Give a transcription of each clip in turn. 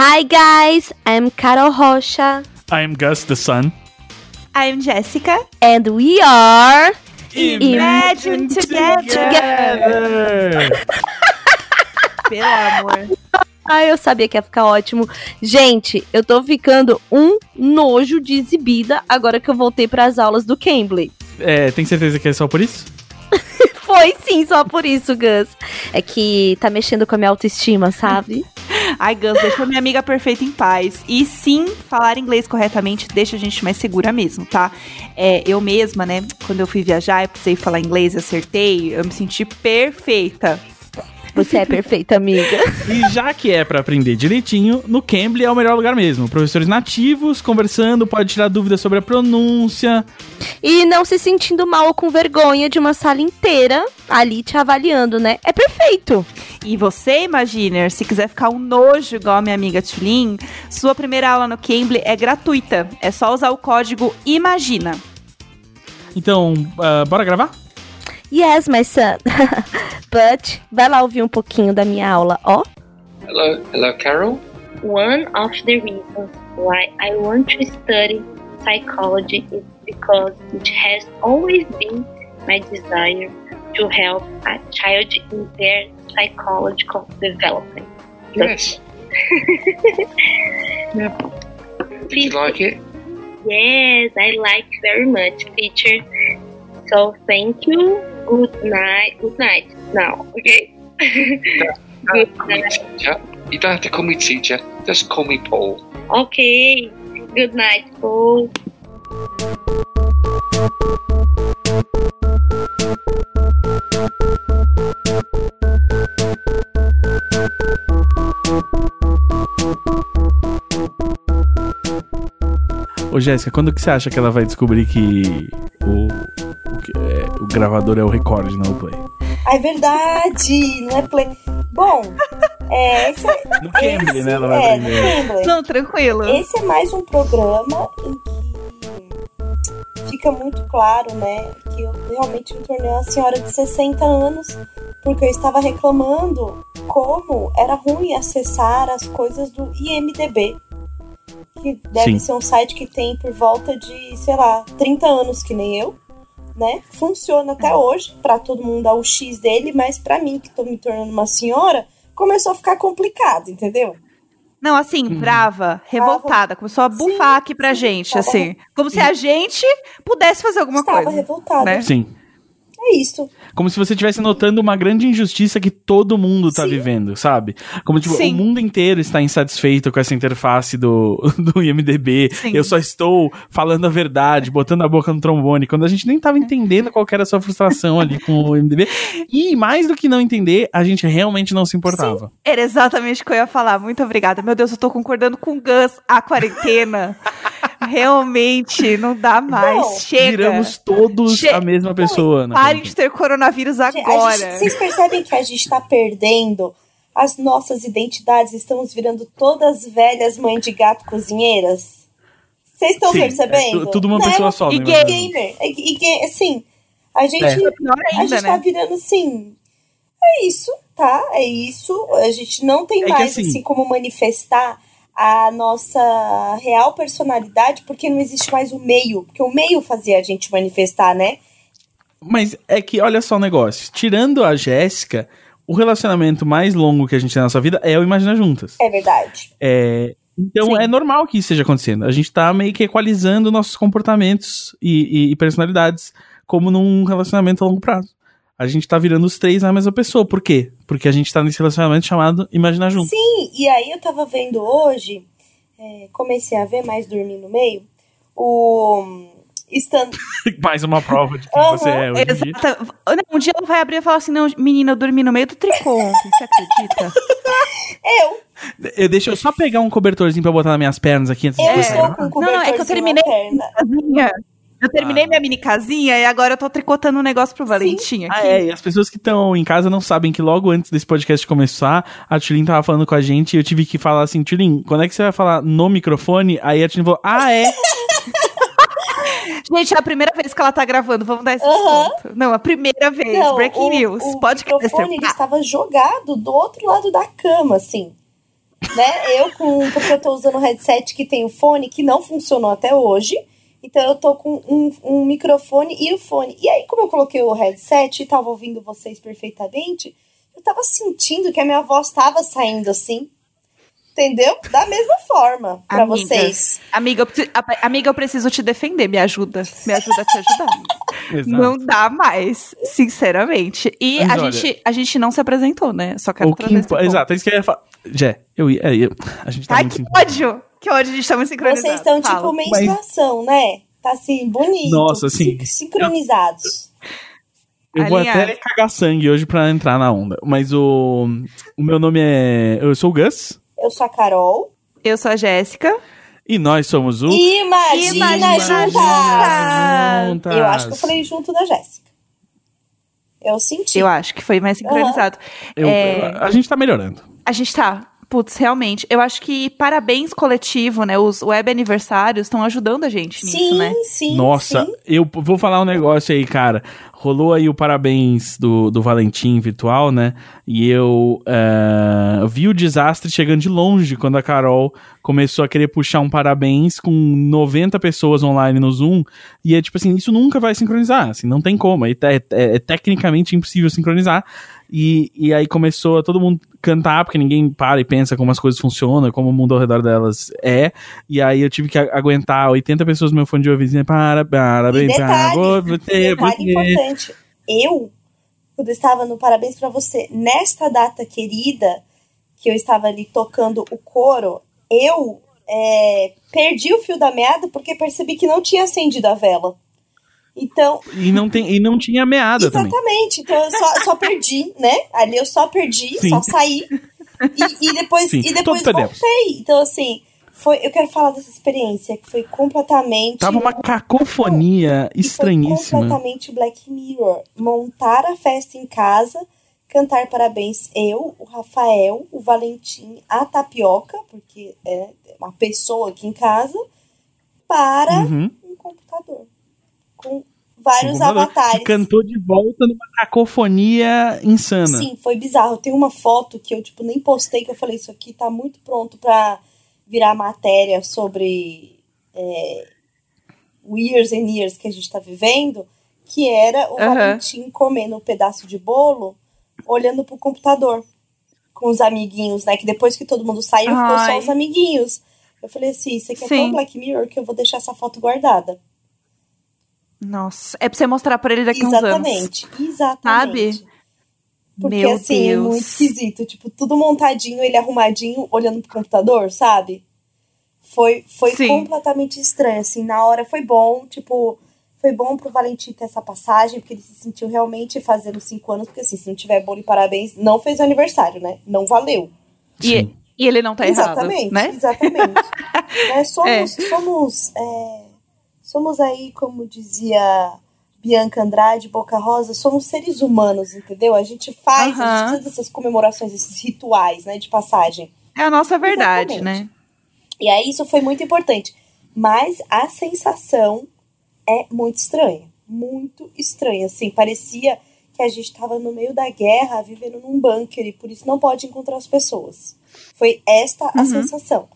Hi guys, I'm Carol Rocha. I'm Gus the Sun. I'm Jessica. And we are Imagine, Together. together. Pelo amor. Ah, eu sabia que ia ficar ótimo. Gente, eu tô ficando um nojo de exibida agora que eu voltei para as aulas do Cambly. É, tem certeza que é só por isso? Foi sim, só por isso, Gus. É que tá mexendo com a minha autoestima, sabe? Ai, Gus, deixa minha amiga perfeita em paz. E sim, falar inglês corretamente deixa a gente mais segura mesmo, tá? É, eu mesma, né, quando eu fui viajar, eu precisei falar inglês acertei, eu me senti perfeita. Você é perfeita, amiga. E já que é para aprender direitinho, no Cambly é o melhor lugar mesmo. Professores nativos conversando, pode tirar dúvidas sobre a pronúncia. E não se sentindo mal ou com vergonha de uma sala inteira ali te avaliando, né? É perfeito. E você, Imaginer, se quiser ficar um nojo igual a minha amiga Tulin, sua primeira aula no Cambly é gratuita. É só usar o código IMAGINA. Então, uh, bora gravar? Yes, my son. But, vai lá ouvir um pouquinho da minha aula, ó. Hello, hello, Carol. One of the reasons why I want to study psychology is because it has always been my desire to help a child in their psychological development. Yes. yeah. Did you like it? Yes, I like very much, teacher. So thank you. Good night. Good night. Now, okay. Good night. Teacher. You don't have to call me teacher. Just call me Paul. Okay. Good night, Paul. Ô Jéssica, quando que você acha que ela vai descobrir que o gravador é o recorde, não o play? Ah, é verdade, não é play. Bom, é, esse é, No Cambly, esse, né? Ela vai é, aprender. no. Não, tranquilo. Esse é mais um programa em que fica muito claro, né, que eu realmente me tornei uma senhora de 60 anos porque eu estava reclamando como era ruim acessar as coisas do IMDB. Que deve Sim. ser um site que tem por volta de, sei lá, 30 anos, que nem eu, né? Funciona até hoje, para todo mundo dar o X dele, mas para mim, que tô me tornando uma senhora, começou a ficar complicado, entendeu? Não, assim, brava, revoltada. Começou a bufar Sim, aqui pra sim, gente, tava- assim. Como se a gente pudesse fazer alguma Estava coisa. revoltada. né? Sim. É isso. Como se você estivesse notando uma grande injustiça que todo mundo tá Sim. vivendo, sabe? Como tipo, Sim. o mundo inteiro está insatisfeito com essa interface do, do IMDB. Sim. Eu só estou falando a verdade, botando a boca no trombone, quando a gente nem tava entendendo qual era a sua frustração ali com o IMDB. E mais do que não entender, a gente realmente não se importava. Era exatamente o que eu ia falar. Muito obrigada. Meu Deus, eu tô concordando com o Gus. A quarentena realmente não dá mais. Não, Chega. Viramos todos Che- a mesma pessoa. né? Parem de ter coronavírus agora. gente- vocês percebem que a gente está perdendo as nossas identidades? Estamos virando todas velhas mães de gato cozinheiras? Vocês estão Sim, percebendo? é tu- tudo uma Não, pessoa só, e né, gay- verdade? gamer. E, e ga- assim, a gente, É. Pior a gente tá né? virando assim. É isso, tá? É isso. A gente não tem É que mais assim- assim como manifestar a nossa real personalidade, porque não existe mais o meio. Porque o meio fazia a gente manifestar, né? Mas é que, olha só o negócio. Tirando a Jéssica, o relacionamento mais longo que a gente tem na nossa vida é o Imagina Juntas. É verdade. É, então Sim. é normal que isso esteja acontecendo. A gente tá meio que equalizando nossos comportamentos e, e- e personalidades como num relacionamento a longo prazo. A gente tá virando os três a mesma pessoa. Por quê? Porque a gente tá nesse relacionamento chamado Imagina Juntos. Sim, e aí eu tava vendo hoje, é, comecei a ver mais dormir no meio, o stand Mais uma prova de quem Aham, você é hoje. Exata. Não, Um dia ela vai abrir e falar assim: não, menina, eu dormi no meio do tricô. Você acredita? Eu, Eu, deixa eu só pegar um cobertorzinho pra botar nas minhas pernas aqui antes de eu você. estou com um Não, não, é que eu cobertorzinho terminei- na perna. Casinha. Eu terminei Ah. minha mini casinha e agora eu tô tricotando um negócio pro Valentim aqui. Ah, é, e as pessoas que estão em casa não sabem que logo antes desse podcast começar, a Tulin tava falando com a gente e eu tive que falar assim, Tulin, quando é que você vai falar no microfone? Aí a Tulin falou, ah, é? Gente, é a primeira vez que ela tá gravando, vamos dar esse Aham. desconto. Não, a primeira vez. Não, Breaking o, news. o Podcast. microfone ele estava jogado do outro lado da cama, assim. né? Eu com. Porque eu tô usando um headset que tem o fone que não funcionou até hoje. Então eu tô com um, um microfone e o fone. E aí, como eu coloquei o headset e tava ouvindo vocês perfeitamente, eu tava sentindo que a minha voz tava saindo assim. Entendeu? Da mesma forma pra Amiga. vocês. Amiga amiga, eu preciso te defender. Me ajuda. Me ajuda a te ajudar. Exato. Não dá mais, sinceramente. E Mas a olha- gente, a gente não se apresentou, né? Só quero O que trazer esse impo-. Exato, é isso que eu ia falar. Jé, eu ia. é, eu- a gente tá Ai, muito que ódio! Que ódio, a gente tá muito sincronizados. Vocês estão Fala. tipo menstruação, né? Tá assim, bonito. Nossa, assim, sin- Sincronizados. Eu vou Alinhado. até cagar sangue hoje pra entrar na onda. Mas o. O meu nome é. Eu sou o Gus. Eu sou a Carol. Eu sou a Jéssica. E nós somos o. Imagina, Imagina juntas! Juntas. Eu acho que eu falei junto da Jéssica. Eu senti. Eu acho que foi mais sincronizado. Eu- É. A gente tá melhorando. A gente tá. Putz, realmente. Eu acho que parabéns coletivo, né? Os web aniversários estão ajudando a gente nisso, sim, né? sim. Nossa, sim. eu vou falar um negócio aí, cara. Rolou aí o parabéns do, do Valentim virtual, né? E eu eh, vi o desastre chegando de longe quando a Carol começou a querer puxar um parabéns com 90 pessoas online no Zoom. E é tipo assim, isso nunca vai sincronizar, assim, não tem como. É, é- é tecnicamente impossível sincronizar. E, e aí começou a todo mundo cantar, porque ninguém para e pensa como as coisas funcionam, como o mundo ao redor delas é. E aí eu tive que aguentar 80 pessoas no meu fone de ouvido para, E parabéns, para você, detalhe importante. Eu, quando estava no Parabéns pra você, nesta data querida, que eu estava ali tocando o coro, eu é, perdi o fio da meada porque percebi que não tinha acendido a vela. Então, E não, tem, e não tinha meada também. Exatamente. Então eu só, só perdi, né? Ali eu só perdi, Sim. só saí. E, e depois, Sim, e depois voltei. Então, assim, foi, eu quero falar dessa experiência que foi completamente. Tava uma cacofonia que estranhíssima. Foi completamente Black Mirror. Montar a festa em casa, cantar parabéns eu, o Rafael, o Valentim, a Tapioca, porque é uma pessoa aqui em casa, para Uhum. um computador. Com vários computador avatares. Cantou de volta numa cacofonia insana. Sim, foi bizarro. Tem uma foto que eu, tipo, nem postei, que eu falei, isso aqui tá muito pronto pra virar matéria sobre é, o years and years que a gente tá vivendo, que era o Aham. Valentim comendo um pedaço de bolo, olhando pro computador, com os amiguinhos, né? Que depois que todo mundo saiu, ficou Ai. só os amiguinhos. Eu falei assim, isso aqui é Sim. tão Black Mirror que eu vou deixar essa foto guardada. Nossa, é pra você mostrar pra ele daqui uns anos. Exatamente, exatamente. Porque Meu assim, Deus. é muito esquisito. Tipo, tudo montadinho, ele arrumadinho, olhando pro computador, sabe? Foi, foi Sim. completamente estranho, assim. Na hora foi bom, tipo, foi bom pro Valentim ter essa passagem, porque ele se sentiu realmente fazendo cinco anos, porque assim, se não tiver bolo e parabéns, não fez o aniversário, né? Não valeu. E, e ele não tá exatamente, errado, né? exatamente. Né, Somos, somos, é, somos aí, como dizia Bianca Andrade, Boca Rosa, somos seres humanos, entendeu? A gente faz, a Aham. gente precisa dessas comemorações, esses rituais, né, de passagem. É a nossa verdade, Exatamente. né? E aí isso foi muito importante. Mas a sensação é muito estranha. Muito estranha. Assim, parecia que a gente estava no meio da guerra, vivendo num bunker, e por isso não pode encontrar as pessoas. Foi esta a Uhum. sensação.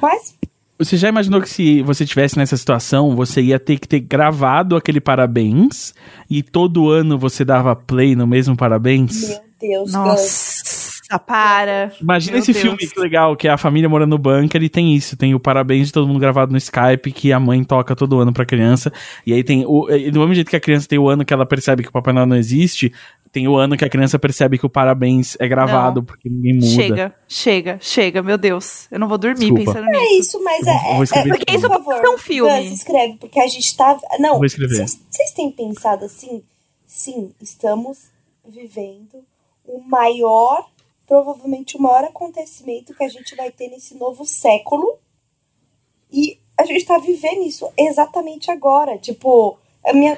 Mas Você já imaginou que se você tivesse nessa situação, você ia ter que ter gravado aquele parabéns e todo ano você dava play no mesmo parabéns? Meu Deus, Gus. Nossa, para. Imagina Meu esse Deus. filme que legal, que é a família morando no bunker e tem isso, tem o parabéns de todo mundo gravado no Skype que a mãe toca todo ano pra criança. E aí tem o e do mesmo jeito que a criança tem o ano que ela percebe que o Papai Noel não existe, tem o ano que a criança percebe que o parabéns é gravado porque ninguém muda. Chega, chega, chega, meu Deus. Eu não vou dormir Desculpa. pensando É nisso. isso, mas Eu é. vou- é- vou escrever é- isso Porque isso por favor, pode ser um filme. Gus, escreve, porque a gente tá. Não, Vou escrever. vocês têm pensado assim? Sim, estamos vivendo o maior, provavelmente o maior acontecimento que a gente vai ter nesse novo século. E a gente tá vivendo isso exatamente agora. Tipo, a minha.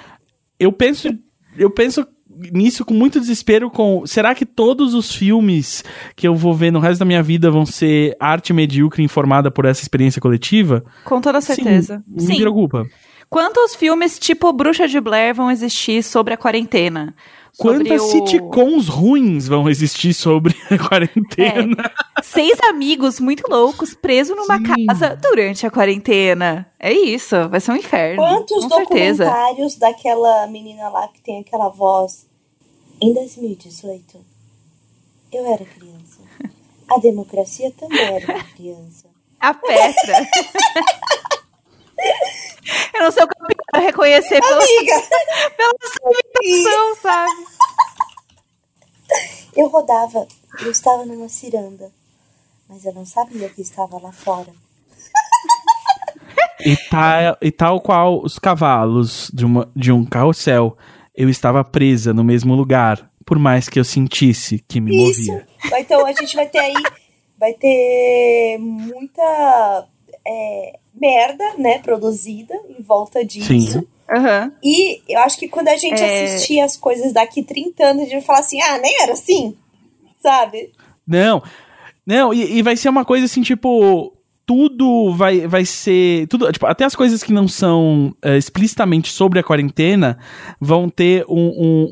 Eu penso, eu penso nisso com muito desespero com, será que todos os filmes que eu vou ver no resto da minha vida vão ser arte medíocre informada por essa experiência coletiva? Com toda certeza. Sim, me preocupa. Quantos filmes tipo Bruxa de Blair vão existir sobre a quarentena? Quantas o- sitcoms ruins vão existir sobre a quarentena? Seis amigos muito loucos presos numa Sim. casa durante a quarentena. É isso, vai ser um inferno. Quantos com certeza. documentários daquela menina lá que tem aquela voz? Em 2018, eu era criança. A democracia também era uma criança. A Petra. Eu não sei o que eu quero reconhecer pela, Amiga, pela sua imitação, sabe? eu rodava, eu estava numa ciranda, mas eu não sabia que estava lá fora. E, tal, e tal qual os cavalos de, uma, de um carrossel, eu estava presa no mesmo lugar, por mais que eu sentisse que me Isso. movia. Então a gente vai ter aí, vai ter muita é, merda, né, produzida em volta disso. Sim. Aham. E eu acho que quando a gente É. assistir as coisas daqui 30 anos, a gente vai falar assim, ah, nem era assim, sabe? Não, não, e, e vai ser uma coisa assim, tipo. Tudo vai, vai ser. Tudo, tipo, até as coisas que não são é, explicitamente sobre a quarentena vão ter um, um-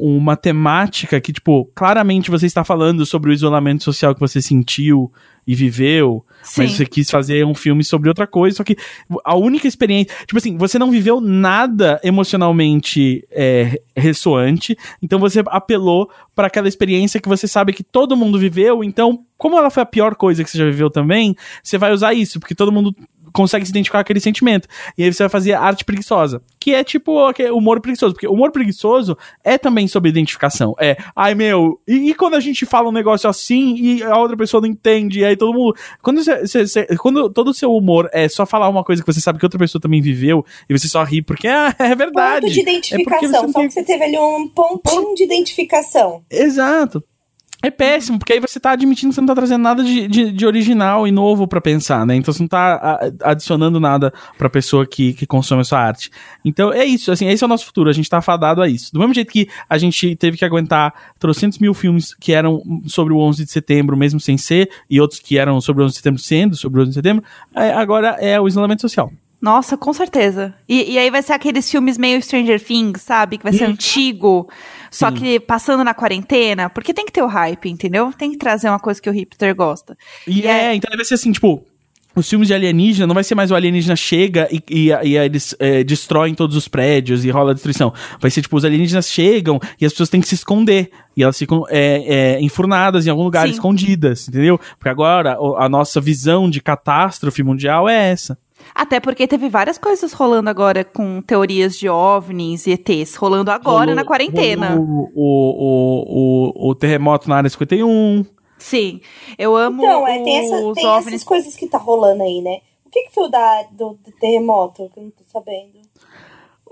um- uma temática que, tipo, claramente você está falando sobre o isolamento social que você sentiu e viveu, mas Sim. você quis fazer um filme sobre outra coisa, só que a única experiência. Tipo assim, você não viveu nada emocionalmente é, ressoante, então você apelou para aquela experiência que você sabe que todo mundo viveu, então, como ela foi a pior coisa que você já viveu também, você vai usar isso, porque todo mundo consegue se identificar com aquele sentimento. E aí você vai fazer arte preguiçosa, que é tipo aquele humor preguiçoso, porque humor preguiçoso é também sobre identificação. É, ai meu, e, e quando a gente fala um negócio assim e a outra pessoa não entende, e aí todo mundo. Quando, você- você- você- quando todo o seu humor é só falar uma coisa que você sabe que outra pessoa também viveu, e você só ri porque ah, é verdade. Ponto de É identificação. você Só tem- que você teve ali um pontinho de identificação. Exato. É péssimo, porque aí você tá admitindo que você não tá trazendo nada de, de, de original e novo pra pensar, né? Então você não tá adicionando nada pra pessoa que, que consome a sua arte. Então é isso, assim, esse é o nosso futuro, a gente tá fadado a isso. Do mesmo jeito que a gente teve que aguentar trocentos mil filmes que eram sobre o 11 de setembro, mesmo sem ser, e outros que eram sobre o 11 de setembro sendo sobre o 11 de setembro, é, agora é o isolamento social. Nossa, com certeza. E, e aí vai ser aqueles filmes meio Stranger Things, sabe? Que vai ser antigo, só Sim. que passando na quarentena, porque tem que ter o hype, entendeu? Tem que trazer uma coisa que o hipster gosta. E E é, é- então vai ser assim, tipo, os filmes de alienígena não vai ser mais o alienígena chega e, e, e eles é, destroem todos os prédios e rola a destruição. Vai ser tipo, os alienígenas chegam e as pessoas têm que se esconder. E elas ficam é, é, enfurnadas em algum lugar, Sim. escondidas, entendeu? Porque agora a nossa visão de catástrofe mundial é essa. Até porque teve várias coisas rolando agora com teorias de OVNIs e ETs, rolando agora Rolou- na quarentena. O, o, o, o terremoto na área 51. Sim, eu amo Então, é, tem, essa, os tem OVNIs. essas coisas que tá rolando aí, né? O que, que foi o da, do, do terremoto? Que eu não tô sabendo.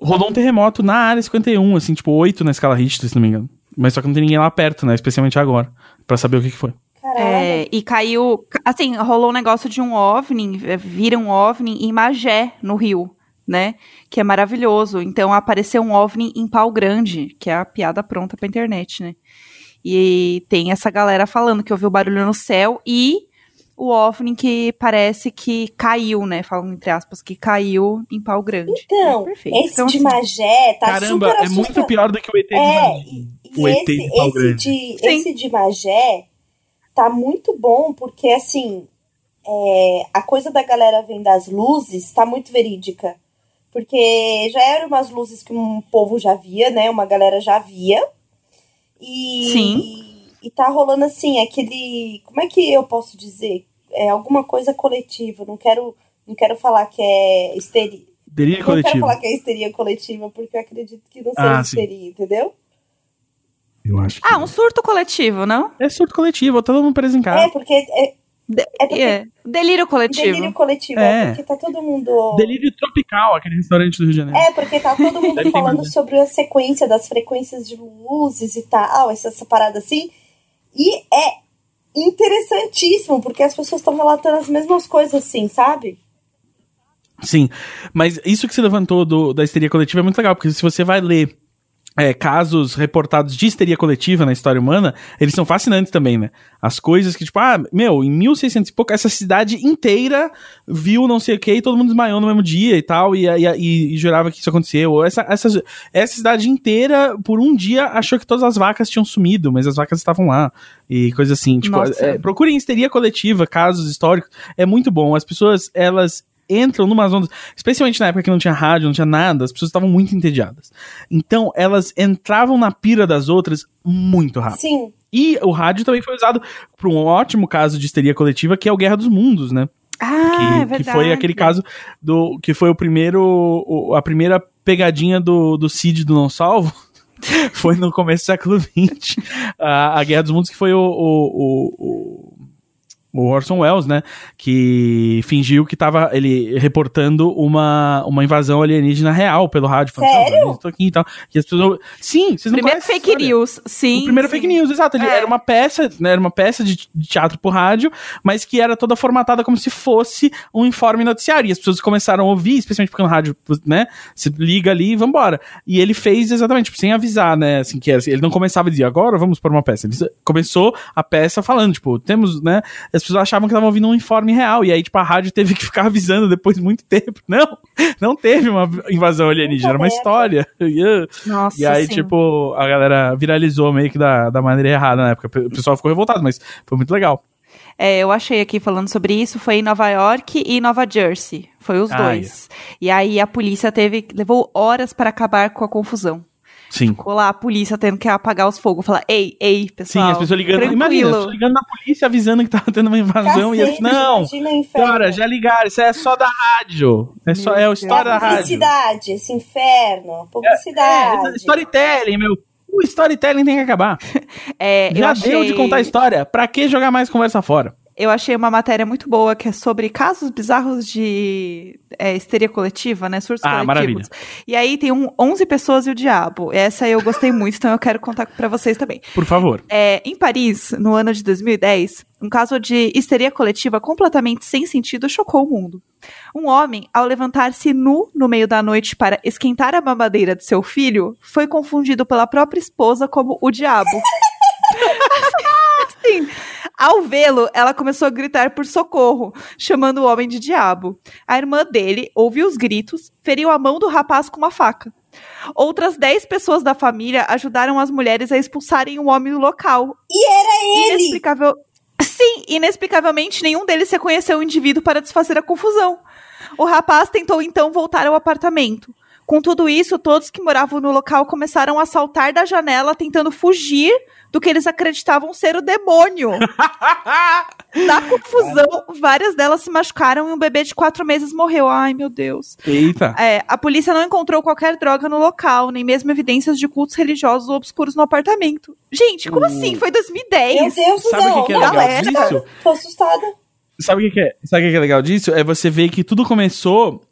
Rolou um terremoto na área 51, assim, tipo, 8 na escala Richter, se não me engano. Mas só que não tem ninguém lá perto, né? Especialmente agora. Pra saber o que, que foi. Caralho. É, e caiu. Assim, rolou um negócio de um OVNI, é, vira um OVNI em Magé, no Rio, né? Que é maravilhoso. Então apareceu um OVNI em Pau Grande, que é a piada pronta pra internet, né? E tem essa galera falando que ouviu barulho no céu e o OVNI que parece que caiu, né? Falam entre aspas, que caiu em Pau Grande. Então, É esse Então, de assim, Magé tá Caramba, super é muito pior do que o ET de É, Magé. e, O e ET esse, de Pau esse, Grande. de, esse de Magé tá muito bom, porque assim, é, a coisa da galera vendo as luzes tá muito verídica. Porque já eram umas luzes que um povo já via, né? Uma galera já via. E, Sim. e tá rolando assim, aquele. Como é que eu posso dizer? É alguma coisa coletiva. Não quero, não quero falar que é histeria. Delírio Não quero falar que é histeria coletiva, porque eu acredito que não seja Ah, sim. histeria, entendeu? Eu acho que. Ah, um surto coletivo, não? É surto coletivo, todo mundo preso em casa. É, porque é, é porque É. Delírio coletivo. delírio coletivo, É. é porque tá todo mundo. Delírio tropical, aquele restaurante do Rio de Janeiro. É, porque tá todo mundo falando mais. sobre a sequência das frequências de luzes e tal, essa, essa parada assim. E é interessantíssimo, porque as pessoas estão relatando as mesmas coisas assim, sabe? Sim, mas isso que você levantou do- da histeria coletiva é muito legal, porque se você vai ler é, casos reportados de histeria coletiva na história humana, eles são fascinantes também, né? As coisas que, tipo, ah, meu, em 1600 e pouco, essa cidade inteira viu não sei o que e todo mundo desmaiou no mesmo dia e tal, e, e, e, e jurava que isso aconteceu. Ou essa, essa, essa cidade inteira, por um dia, achou que todas as vacas tinham sumido, mas as vacas estavam lá. E coisa assim. Tipo, é, procurem histeria coletiva, casos históricos. É muito bom. As pessoas, elas entram numas ondas, especialmente na época que não tinha rádio, não tinha nada, as pessoas estavam muito entediadas. Então, elas entravam na pira das outras muito rápido. Sim. E o rádio também foi usado para um ótimo caso de histeria coletiva, que é o Guerra dos Mundos, né? Ah, que, é que verdade. foi aquele caso do que foi o primeiro a primeira pegadinha do, do Cid do Não Salvo foi no começo do século XX a, a Guerra dos Mundos que foi o, o, o, o o Orson Welles, né, que fingiu que tava ele reportando uma, uma invasão alienígena real pelo rádio. falando, Sério? "Não, eu tô aqui e tal. E as pessoas, sim, vocês não Primeiro fake história. news, sim. O primeiro sim. fake news, exato. Ele É. era uma peça, né, era uma peça de, de teatro por rádio, mas que era toda formatada como se fosse um informe noticiário. E as pessoas começaram a ouvir, especialmente porque no rádio, né, se liga ali e vambora. E ele fez exatamente, tipo, sem avisar, né, assim, que assim, ele não começava a dizer, agora vamos por uma peça. Ele começou a peça falando, tipo, temos, né, as pessoas achavam que estavam ouvindo um informe real, e aí, tipo, a rádio teve que ficar avisando depois de muito tempo. Não, não teve uma invasão alienígena, era uma história. Nossa, E aí, sim. tipo, a galera viralizou meio que da, da maneira errada na época. O pessoal ficou revoltado, mas foi muito legal. É, eu achei aqui falando sobre isso, foi em Nova York e Nova Jersey. Foi os Ah, dois. E aí a polícia teve. levou horas para acabar com a confusão. Sim. Ficou lá a polícia tendo que apagar os fogos. Falar, ei, ei, Sim, pessoal. as pessoas ligando. tranquilo. Imagina, as pessoas ligando na polícia avisando que tava tendo uma invasão e. Cacete, Não! imagina o inferno. Cara, já ligaram, isso é só da rádio. É só é a história da rádio. Publicidade, esse inferno. É, Publicidade. storytelling, meu. O storytelling tem que acabar. É, eu Já achei, deu de contar a história. Pra que jogar mais conversa fora? Eu achei uma matéria muito boa que é sobre casos bizarros de é, histeria coletiva, né? Surtos Ah, coletivos. maravilha. E aí tem um 11 pessoas e o diabo. Essa eu gostei muito, então eu quero contar pra vocês também. Por favor. É, em Paris, no ano de 2010, um caso de histeria coletiva completamente sem sentido chocou o mundo. Um homem, ao levantar-se nu no meio da noite para esquentar a mamadeira de seu filho, foi confundido pela própria esposa como o diabo. assim, ao vê-lo, ela começou a gritar por socorro, chamando o homem de diabo. A irmã dele ouviu os gritos, feriu a mão do rapaz com uma faca. Outras 10 pessoas da família ajudaram as mulheres a expulsarem o homem do local. E era ele! Inexplicável... Sim, inexplicavelmente nenhum deles reconheceu o indivíduo para desfazer a confusão. O rapaz tentou então voltar ao apartamento. Com tudo isso, todos que moravam no local começaram a saltar da janela tentando fugir do que eles acreditavam ser o demônio. Na confusão, várias delas se machucaram e um bebê de quatro meses morreu. Ai, meu Deus. Eita. É, a polícia não encontrou qualquer droga no local, nem mesmo evidências de cultos religiosos ou obscuros no apartamento. Gente, como O- assim? Foi 2010. Meu Deus do Sabe o que que é Não, legal tô disso? assustada. Tô assustada. Sabe o que, que é? Sabe o que que é legal disso? É você ver que tudo começou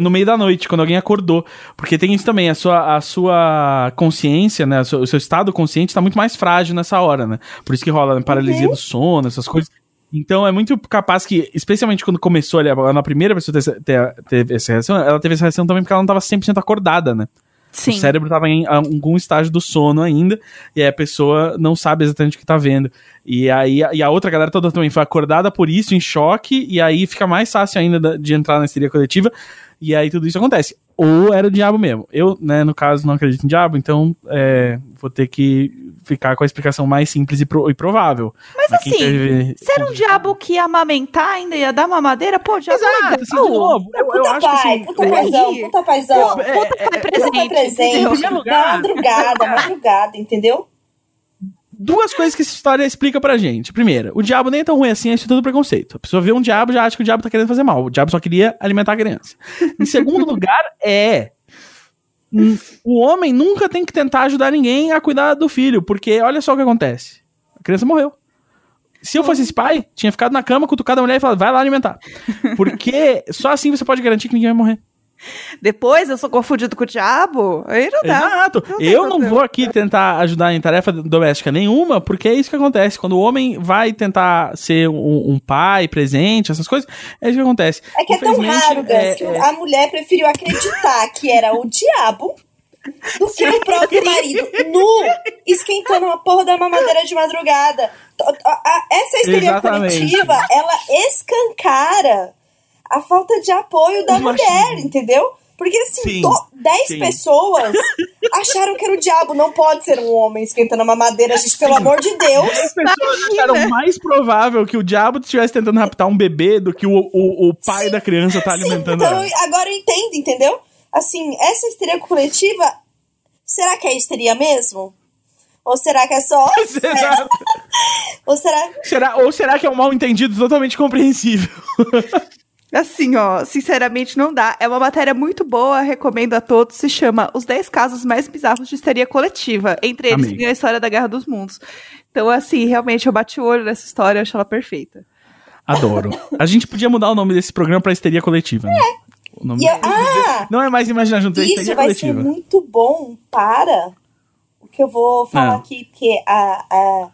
no meio da noite, quando alguém acordou. Porque tem isso também, a sua, a sua consciência, né? O seu, o seu estado consciente tá muito mais frágil nessa hora, né? Por isso que rola né, paralisia do sono, essas coisas. Então é muito capaz que, especialmente quando começou ali, na primeira pessoa ter, ter, teve essa reação, ela teve essa reação também porque ela não tava 100% acordada, né? Sim. O cérebro tava em algum estágio do sono ainda, e aí a pessoa não sabe exatamente o que tá vendo. E aí e a outra galera toda também foi acordada por isso, em choque, e aí fica mais fácil ainda da- de entrar na histeria coletiva, e aí tudo isso acontece. Ou era o diabo mesmo. Eu, né, no caso, não acredito em diabo, então é, vou ter que ficar com a explicação mais simples e, pro- e provável. Mas quem assim, teve- se era um diabo que ia amamentar ainda, ia dar mamadeira, pô, diabo Exato, legal. assim, de novo, eu, eu Puta acho que pai, assim, puta o- paizão, puta paizão. Puta pai Puta presente. presente. primeiro lugar- Madrugada, madrugada, entendeu? Duas coisas que essa história explica pra gente. Primeira, o diabo nem é tão ruim assim, é tudo preconceito. A pessoa vê um diabo já acha que o diabo tá querendo fazer mal. O diabo só queria alimentar a criança. Em segundo lugar, é. O homem nunca tem que tentar ajudar ninguém a cuidar do filho, porque olha só o que acontece. A criança morreu. Se eu fosse esse pai, tinha ficado na cama, cutucado a mulher e falado, vai lá alimentar. Porque só assim você pode garantir que ninguém vai morrer. Depois eu sou confundido com o diabo, aí não dá. Exato. Não eu não vou aqui tentar ajudar em tarefa doméstica nenhuma, porque é isso que acontece. Quando o homem vai tentar ser um, um pai presente, essas coisas, é isso que acontece. É que é tão raro, Gus, é- que é- a mulher preferiu acreditar que era o diabo do que o próprio marido nu esquentando uma porra da mamadeira de madrugada. Essa histeria Exatamente. coletiva, ela escancara a falta de apoio da O mulher, machismo. entendeu? Porque assim, Sim, to- 10 sim. pessoas acharam que era o diabo. Não pode ser um homem esquentando uma madeira, gente, pelo amor de Deus. As pessoas acharam mais provável que o diabo estivesse tentando raptar um bebê do que o, o, o pai da criança tá alimentando Então, ela. agora eu entendo, entendeu? Assim, essa histeria coletiva, será que é histeria mesmo? Ou será que é só. Exato. Ou será. Será, ou será que é um mal entendido totalmente compreensível? Assim, ó, sinceramente não dá. É uma matéria muito boa, recomendo a todos. Se chama Os 10 Casos Mais Bizarros de Histeria Coletiva. Entre eles tem a história da Guerra dos Mundos. Então, assim, realmente eu bati o olho nessa história e acho ela perfeita. Adoro. A gente podia mudar o nome desse programa pra Histeria Coletiva, né? O nome E eu- ah! Não é mais Imaginar Juntos, é Isso vai ser muito bom para o que eu vou falar Ah. aqui, porque a, a,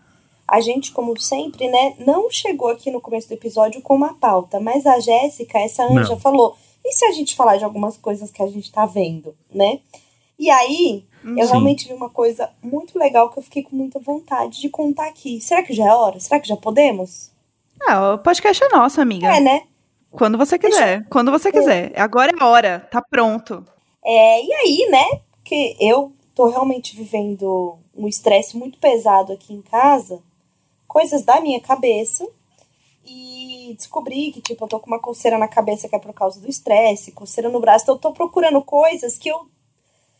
a gente, como sempre, né, não chegou aqui no começo do episódio com uma pauta, mas a Jéssica, essa anja, Não. falou: e se a gente falar de algumas coisas que a gente tá vendo, né? E aí, eu Sim. realmente vi uma coisa muito legal que eu fiquei com muita vontade de contar aqui. Será que já é hora? Será que já podemos? Ah, o podcast é nosso, amiga. É, né? Quando você quiser. Quando você quiser. Agora é a hora. Tá pronto. É, e aí, né? Porque eu tô realmente vivendo um estresse muito pesado aqui em casa, coisas da minha cabeça, e descobri que, tipo, eu tô com uma coceira na cabeça que é por causa do estresse, coceira no braço, então eu tô procurando coisas que eu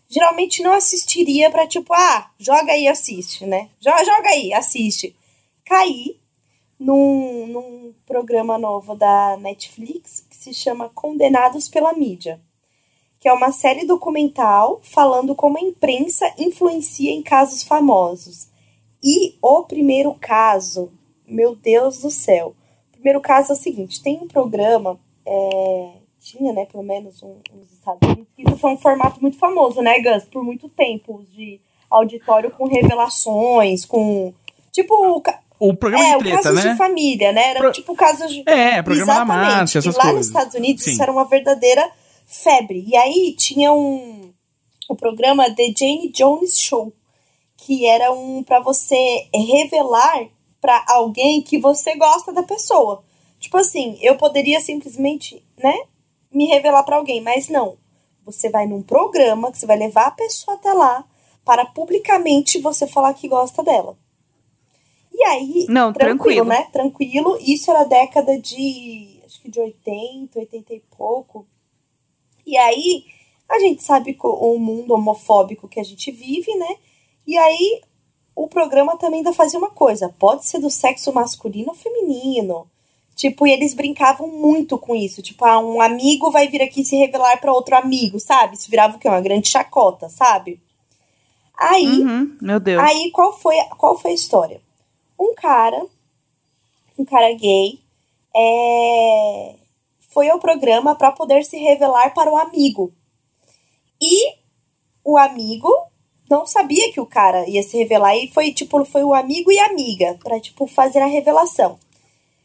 geralmente não assistiria pra, tipo, ah, joga aí assiste, né? Joga, joga aí, assiste. Caí num, num programa novo da Netflix que se chama Condenados pela Mídia que é uma série documental falando como a imprensa influencia em casos famosos. E o primeiro caso, meu Deus do céu. O primeiro caso é o seguinte: tem um programa, é, tinha, né, pelo menos um, nos Estados Unidos, que isso foi um formato muito famoso, né, Gus? Por muito tempo, de auditório com revelações, com. Tipo, O programa é, de treta, casos né? de família, né? Era Pro- tipo casos de. É, programa da Márcia, essas e lá coisas. nos Estados Unidos Sim. isso era uma verdadeira febre. E aí tinha um o programa The Jane Jones Show, que era um para você revelar pra alguém que você gosta da pessoa. Tipo assim, eu poderia simplesmente, né, me revelar pra alguém, mas não. Você vai num programa que você vai levar a pessoa até lá para publicamente você falar que gosta dela. E aí, Não, tranquilo. né? Tranquilo. Isso era década de. Acho que de 80, 80 e pouco. E aí, a gente sabe o mundo homofóbico que a gente vive, né? E aí, o programa também ainda fazia uma coisa: pode ser do sexo masculino ou feminino. Tipo, e eles brincavam muito com isso. Tipo, ah, um amigo vai vir aqui se revelar pra outro amigo, sabe? Isso virava o quê? Uma grande chacota, sabe? Aí, Uhum, meu Deus. Aí qual foi, qual foi a história? Um cara, um cara gay, é, foi ao programa para poder se revelar para o amigo. E o amigo não sabia que o cara ia se revelar e foi tipo foi o amigo e amiga para tipo fazer a revelação.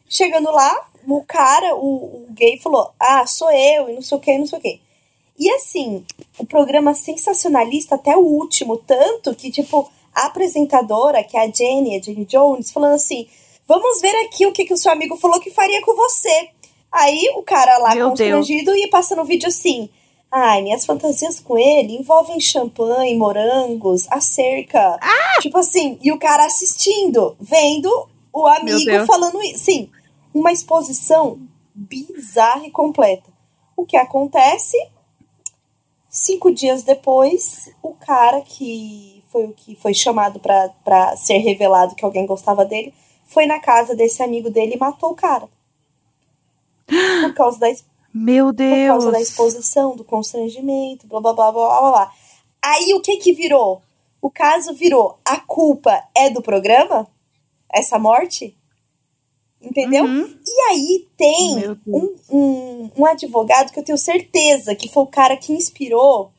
Chegando lá, o cara, o, o gay falou: "Ah, sou eu" e não sei o que, não sei o que. E assim, o programa sensacionalista até o último, tanto que, tipo, a apresentadora, que é a Jenny, a Jenny Jones, falando assim: vamos ver aqui o que, que o seu amigo falou que faria com você. Aí o cara lá Meu constrangido e passando o vídeo assim. Ai, minhas fantasias com ele envolvem champanhe, morangos, a cerca. Tipo assim, e o cara assistindo, vendo o amigo falando isso. Sim, uma exposição bizarra e completa. O que acontece? Cinco dias depois, o cara que foi o que foi chamado pra- pra ser revelado que alguém gostava dele, foi na casa desse amigo dele e matou o cara. Por causa da, Meu por Deus. causa da exposição, do constrangimento, blá blá blá blá blá blá. Aí o que que virou? O caso virou a culpa é do programa? Essa morte? Entendeu? Uhum. E aí tem um, um, um advogado que eu tenho certeza que foi o cara que inspirou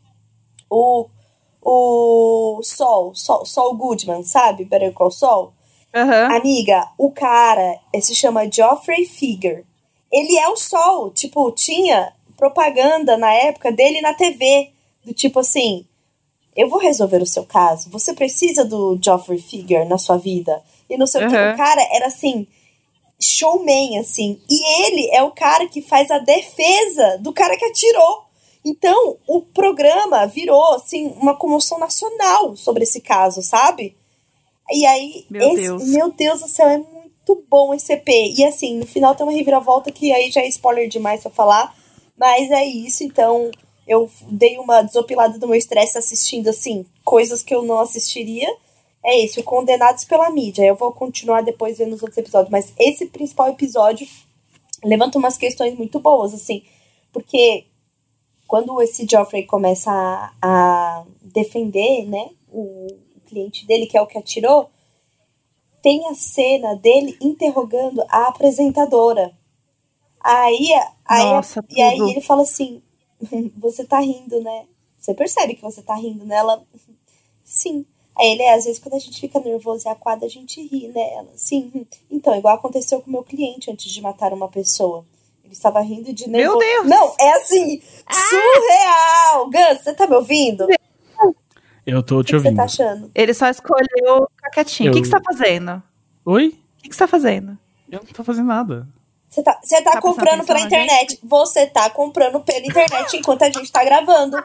o, o Sol, Sol, Sol Goodman, sabe? Better Call Saul. Aham. Amiga, o cara eh, se chama Geoffrey Figure. Ele é o Sol. Tipo, tinha propaganda na época dele na TV. Do tipo assim. eu vou resolver o seu caso. Você precisa do Joffrey Figure na sua vida. E não sei o que. Uhum. O cara era assim, showman, assim. E ele é o cara que faz a defesa do cara que atirou. Então, o programa virou, assim, uma comoção nacional sobre esse caso, sabe? E aí, Meu esse- Deus. meu Deus do céu, é muito bom esse EP. E assim, no final tem uma reviravolta que aí já é spoiler demais pra falar. Mas é isso, então eu dei uma desopilada do meu estresse assistindo, assim, coisas que eu não assistiria. É isso, Condenados pela Mídia. Eu vou continuar depois vendo os outros episódios. Mas esse principal episódio levanta umas questões muito boas, assim. Porque quando esse Joffrey começa a, a defender, né, o cliente dele, que é o que atirou, tem a cena dele interrogando a apresentadora. Aí, aí Nossa, e aí ele fala assim: Você tá rindo, né? Você percebe que você tá rindo, né? Ela, sim. Aí ele, é, às vezes quando a gente fica nervoso e aquada, a gente ri, né? Ela, sim. Então, igual aconteceu com o meu cliente antes de matar uma pessoa. Ele estava rindo de nervoso. Deus! Não, é assim, surreal! Gus, você tá me ouvindo? O Eu tô que te que você ouvindo. tá achando? Ele só escolheu ficar quietinho. O que, Eu- que você tá fazendo? O Oi? que, que você tá fazendo? Eu não tô fazendo nada. Você tá, você tá, Tá comprando pela internet. Você tá comprando pela internet enquanto a gente tá gravando.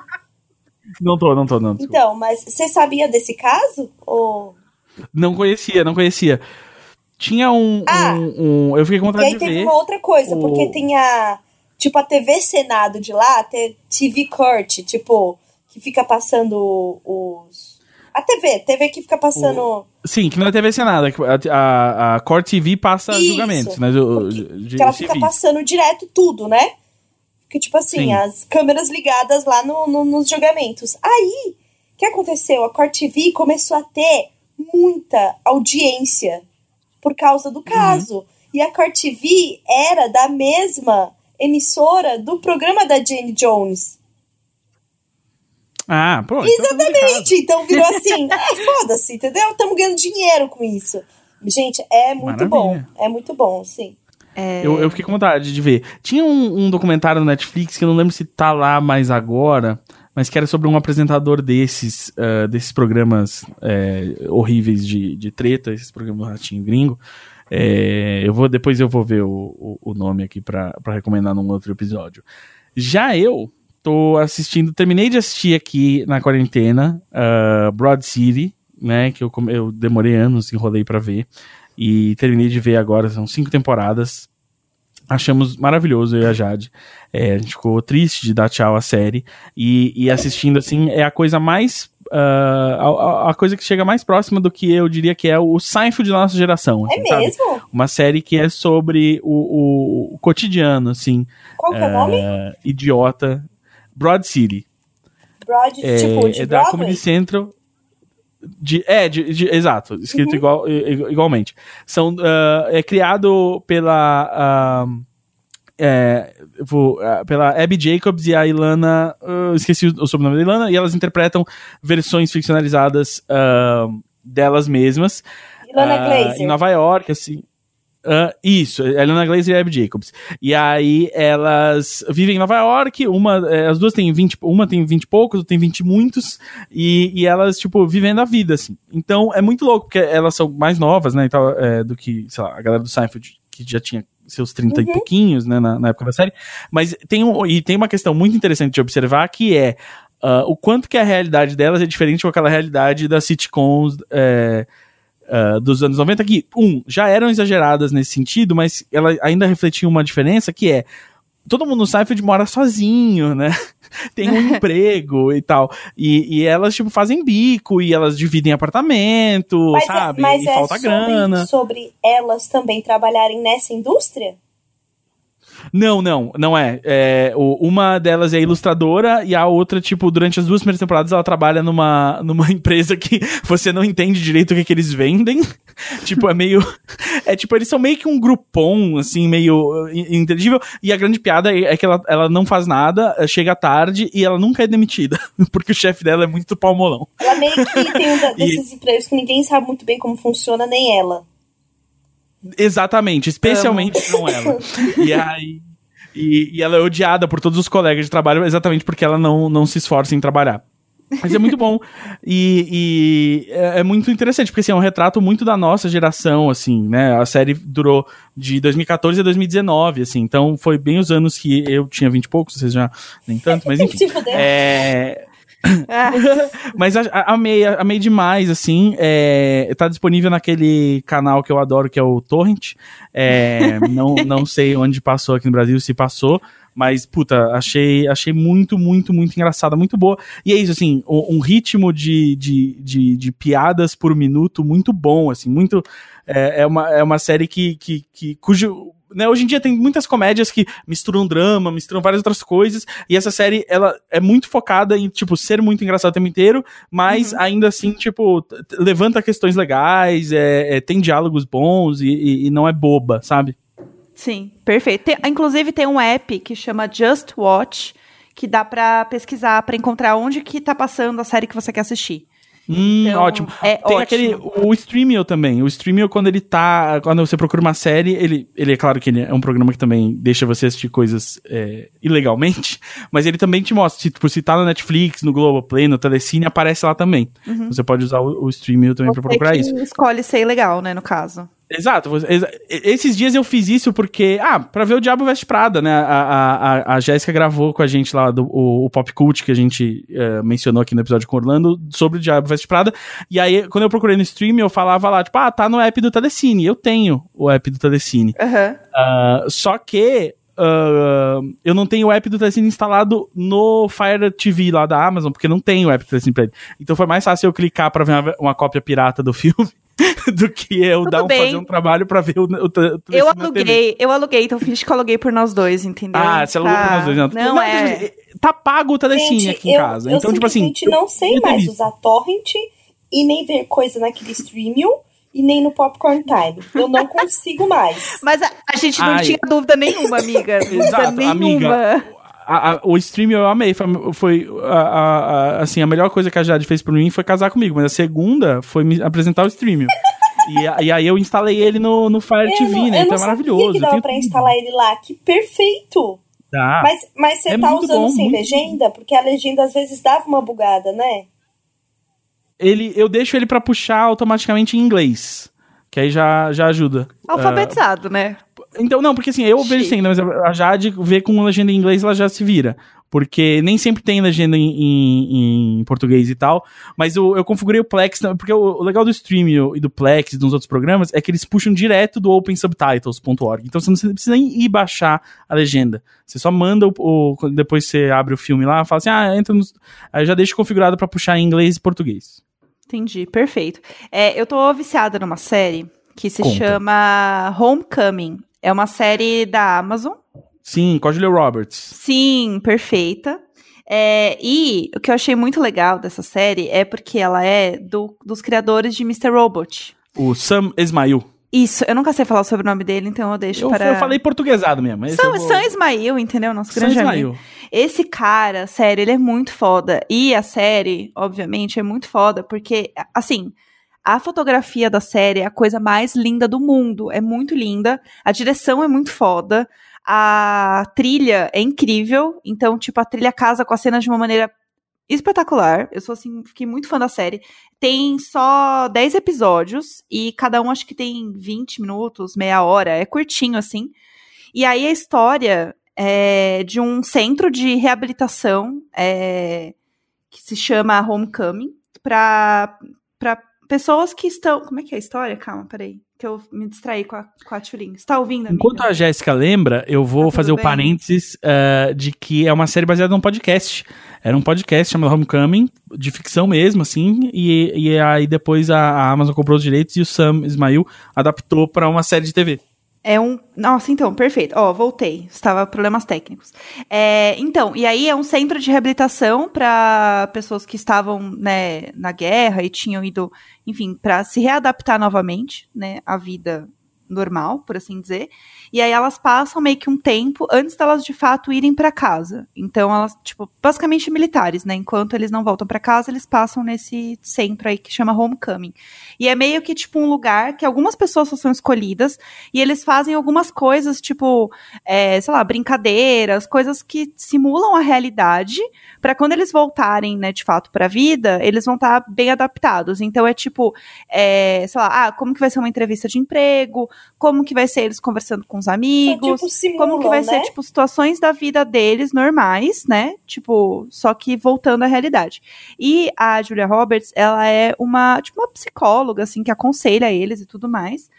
Não tô, não tô, não. desculpa. Então, mas você sabia desse caso? Ou... Não conhecia, não conhecia. Tinha um. Ah. um, um- eu fiquei com E vontade aí de teve ver. uma outra coisa, o- porque tem a. Tipo, a TV Senado de lá, TV Court, tipo, que fica passando os. A TV, TV que fica passando. Sim, que não é TV Senado. que A, a, a Core TV passa Isso. julgamentos, né? Porque- que ela fica passando direto tudo, né? Porque, tipo assim, Sim. as câmeras ligadas lá no, no- nos julgamentos. Aí, o que aconteceu? A Court TV começou a ter muita audiência por causa Uhum. do caso. E a Court TV era da mesma emissora do programa da Jane Jones. Ah, tá complicado. Exatamente! Então virou assim, é foda-se, entendeu? Estamos ganhando dinheiro com isso. Gente, é muito Maravilha. bom. É muito bom, sim. É, Eu, eu fiquei com vontade de ver. Tinha um, um documentário no Netflix que eu não lembro se tá lá mais agora, mas que era sobre um apresentador desses, ah, desses programas é, horríveis de, de treta, esses programas do Ratinho Gringo. É, eu vou, depois eu vou ver o, o, o nome aqui pra recomendar num outro episódio. Já eu tô assistindo, terminei de assistir aqui na quarentena, ah, Broad City, né, que eu, eu demorei anos, enrolei pra ver. E terminei de ver agora, são cinco temporadas. Achamos maravilhoso, eu e a Jade. É, a gente ficou triste de dar tchau à série. E, e assistindo, assim, é a coisa mais. ah, a, a- coisa que chega mais próxima do que eu diria que é o Seinfeld da nossa geração. É assim, sabe? mesmo? Uma série que é sobre o, o- o cotidiano, assim. Qual que é o nome? ah, idiota. Broad City. Broad, É, tipo, de é da Broadway? Comedy Central. De, é, de, de- exato, escrito Uhum. igual, igualmente. São, ah, é criado pela. ah, é, vou, ah, pela Abby Jacobs e a Ilana. esqueci o, o sobrenome da Ilana, e elas interpretam versões ficcionalizadas delas mesmas. Ilana Glazer. Em Nova York, assim. Ah, isso, a Helena Glazer e a Abby Jacobs. E aí elas vivem em Nova York, uma, eh, as duas têm 20, uma tem 20 e poucos, outra tem 20 e muitos, e, e elas, tipo, vivendo a vida, assim. Então é muito louco, porque elas são mais novas, né, e tal, eh, do que, sei lá, a galera do Seinfeld, que já tinha seus 30 e Uhum. pouquinhos, né, na, na época da série. Mas tem, um, e tem uma questão muito interessante de observar, que é ah, o quanto que a realidade delas é diferente com aquela realidade das sitcoms, eh, ah, dos anos 90 que, um, já eram exageradas nesse sentido, mas ela ainda refletia uma diferença que é todo mundo no Seinfeld mora sozinho, né? Tem um emprego e tal. E, e elas, tipo, fazem bico e elas dividem apartamento, Mas, sabe? é, mas e é falta sobre, grana. sobre elas também trabalharem nessa indústria? Não, não, não é. É, o- uma delas é ilustradora e a outra, tipo, durante as duas primeiras temporadas ela trabalha numa, numa empresa que você não entende direito o que, que eles vendem. tipo, é meio. É tipo, eles são meio que um grupom, assim, meio uh, in- inteligível. E a grande piada é é que ela, ela não faz nada, eh, chega tarde e ela nunca é demitida. Porque o chefe dela é muito palmolão. Ela meio que tem um desses empregos que ninguém sabe muito bem como funciona, nem ela. Exatamente, especialmente com ela. E aí. E, e ela é odiada por todos os colegas de trabalho exatamente porque ela não, não se esforça em trabalhar. Mas é muito bom. E, e é, é muito interessante, porque assim, é um retrato muito da nossa geração, assim, né? A série durou de 2014 a 2019, assim, então foi bem os anos que eu tinha 20 e poucos, vocês já nem tanto, mas enfim. Fuder. É, mas a- a- amei, amei demais, assim. É, tá disponível naquele canal que eu adoro, que é o Torrent. É, não, não sei onde passou aqui no Brasil, se passou. Mas, puta, achei, achei muito, muito, muito engraçada, muito boa. E é isso, assim, um, um ritmo de, de, de, de piadas por minuto muito bom, assim, muito. É, é, uma, é uma série que, que, que cujo. Né, hoje em dia tem muitas comédias que misturam drama, misturam várias outras coisas, e essa série, ela é muito focada em, tipo, ser muito engraçada o tempo inteiro, mas ainda assim, tipo, levanta questões legais, é, é, tem diálogos bons e, e- e não é boba, sabe? Sim, perfeito. Tem- inclusive tem um app que chama Just Watch, que dá pra pesquisar, pra encontrar onde que tá passando a série que você quer assistir. Hum, Então, ótimo. é Tem ótimo. aquele, o Streamio também. O Streamio, quando ele tá, quando você procura uma série, ele, ele é claro que ele é um programa que também deixa você assistir coisas é, ilegalmente, mas ele também te mostra, se, tipo, se tá no Netflix, no Globoplay, no Telecine, aparece lá também. Você pode usar o, o Streamio também pra Você procurar que isso. escolhe ser legal, né, no caso. Exato. Esses dias eu fiz isso porque, ah, pra ver o Diabo Veste Prada, né? A, a, a, Jéssica gravou com a gente lá do, o, o Pop Cult que a gente eh, mencionou aqui no episódio com o Orlando sobre o Diabo Veste Prada. E aí, quando eu procurei no stream, eu falava lá, tipo, ah, tá no app do Telecine. Eu tenho o app do Telecine. Aham. Ah, só que ah, eu não tenho o app do Telecine instalado no Fire TV lá da Amazon, porque não tem o app do Telecine pra ele. Então foi mais fácil eu clicar pra ver uma, uma cópia pirata do filme do que eu Tudo dar um, bem. fazer um trabalho pra ver o, o, o Eu aluguei, eu aluguei, então finge que eu aluguei por nós dois, entendeu? Ah, você alugou Tá. pra nós dois. Não, Não, Não, é. gente, tá pago o Telecine Gente, aqui em eu, casa. eu então, tipo assim. simplesmente não sei eu mais usar torrent e nem ver coisa naquele streaming e nem no Popcorn Time. Eu não consigo mais. Mas a, a gente não Ai. tinha dúvida nenhuma, amiga. Dúvida Exato, nenhuma. amiga. A- a- o stream eu amei. Foi, foi a, a- a- assim, a melhor coisa que a Jade fez por mim foi casar comigo. Mas a segunda foi me apresentar o stream. e, e aí eu instalei ele no, no Fire Eu TV, não, né? eu Então não é sabia maravilhoso. que eu dava pra tudo. instalar ele lá. Que perfeito! Dá. Mas, mas você É tá usando bom, sem muito legenda? Porque a legenda às vezes dava uma bugada, né? Ele, eu deixo ele pra puxar automaticamente em inglês. Que aí já, já ajuda. Alfabetizado, né? Então, não, porque assim, eu vejo sim, mas a Jade vê com legenda em inglês, ela já se vira. Porque nem sempre tem legenda em, em- em português e tal. Mas eu, eu configurei o Plex, né, porque o, o legal do Stream e do Plex e dos outros programas é que eles puxam direto do OpenSubtitles.org. Então você não precisa nem ir baixar a legenda. Você só manda o, o- depois você abre o filme lá, fala assim, ah, entra nos. Aí já deixa configurado pra puxar em inglês e português. Entendi, perfeito. É, eu tô viciada numa série que se Conta. chama Homecoming. É uma série da Amazon. Sim, com a Julia Roberts. Sim, perfeita. É, e o que eu achei muito legal dessa série é porque ela é do- dos criadores de Mr. Robot. O Sam Esmail. Isso, eu nunca sei falar sobre o nome dele, então eu deixo Eu, para. eu falei portuguesado mesmo. Sam, vou- Sam Ismail, entendeu? Nosso Sam grande Ismail. amigo. Esse cara, sério, ele é muito foda. E a série, obviamente, é muito foda, porque, assim, a fotografia da série é a coisa mais linda do mundo. É muito linda. A direção é muito foda. A trilha é incrível. Então, tipo, a trilha casa com as cenas de uma maneira espetacular. Eu sou, assim, fiquei muito fã da série. Tem só 10 episódios e cada um acho que tem 20 minutos, meia hora. É curtinho, assim. E aí a história é de um centro de reabilitação é, que se chama Homecoming para pessoas que estão. Como é que é a história? Calma, peraí. Que eu me distraí com a, com a Tulin. Você tá ouvindo, amiga? Enquanto a Jéssica lembra, eu vou Tá fazer o bem? parênteses eh, de que é uma série baseada num podcast. Era um podcast chamado Homecoming, de ficção mesmo, assim, e, e aí depois a, a Amazon comprou os direitos e o Sam Ismail adaptou pra uma série de TV. É um. Nossa, então, perfeito. Ó, voltei. Estava problemas técnicos. É, então, e aí é um centro de reabilitação para pessoas que estavam né, na guerra e tinham ido, enfim, para se readaptar novamente, né, à vida normal, por assim dizer. E aí elas passam meio que um tempo antes delas de fato irem para casa. Então elas, tipo, basicamente militares, né? Enquanto eles não voltam para casa, eles passam nesse centro aí que chama Homecoming. E é meio que tipo um lugar que algumas pessoas só são escolhidas e eles fazem algumas coisas, tipo, é, sei lá, brincadeiras, coisas que simulam a realidade, para quando eles voltarem, né, de fato, pra vida, eles vão estar tá bem adaptados. Então é tipo, é, sei lá, ah, como que vai ser uma entrevista de emprego, como que vai ser eles conversando com os amigos, tipo, como que vai né? ser, tipo, situações da vida deles normais, né? Tipo, só que voltando à realidade. E a Julia Roberts, ela é uma, tipo, uma psicóloga, assim, que aconselha eles e tudo mais,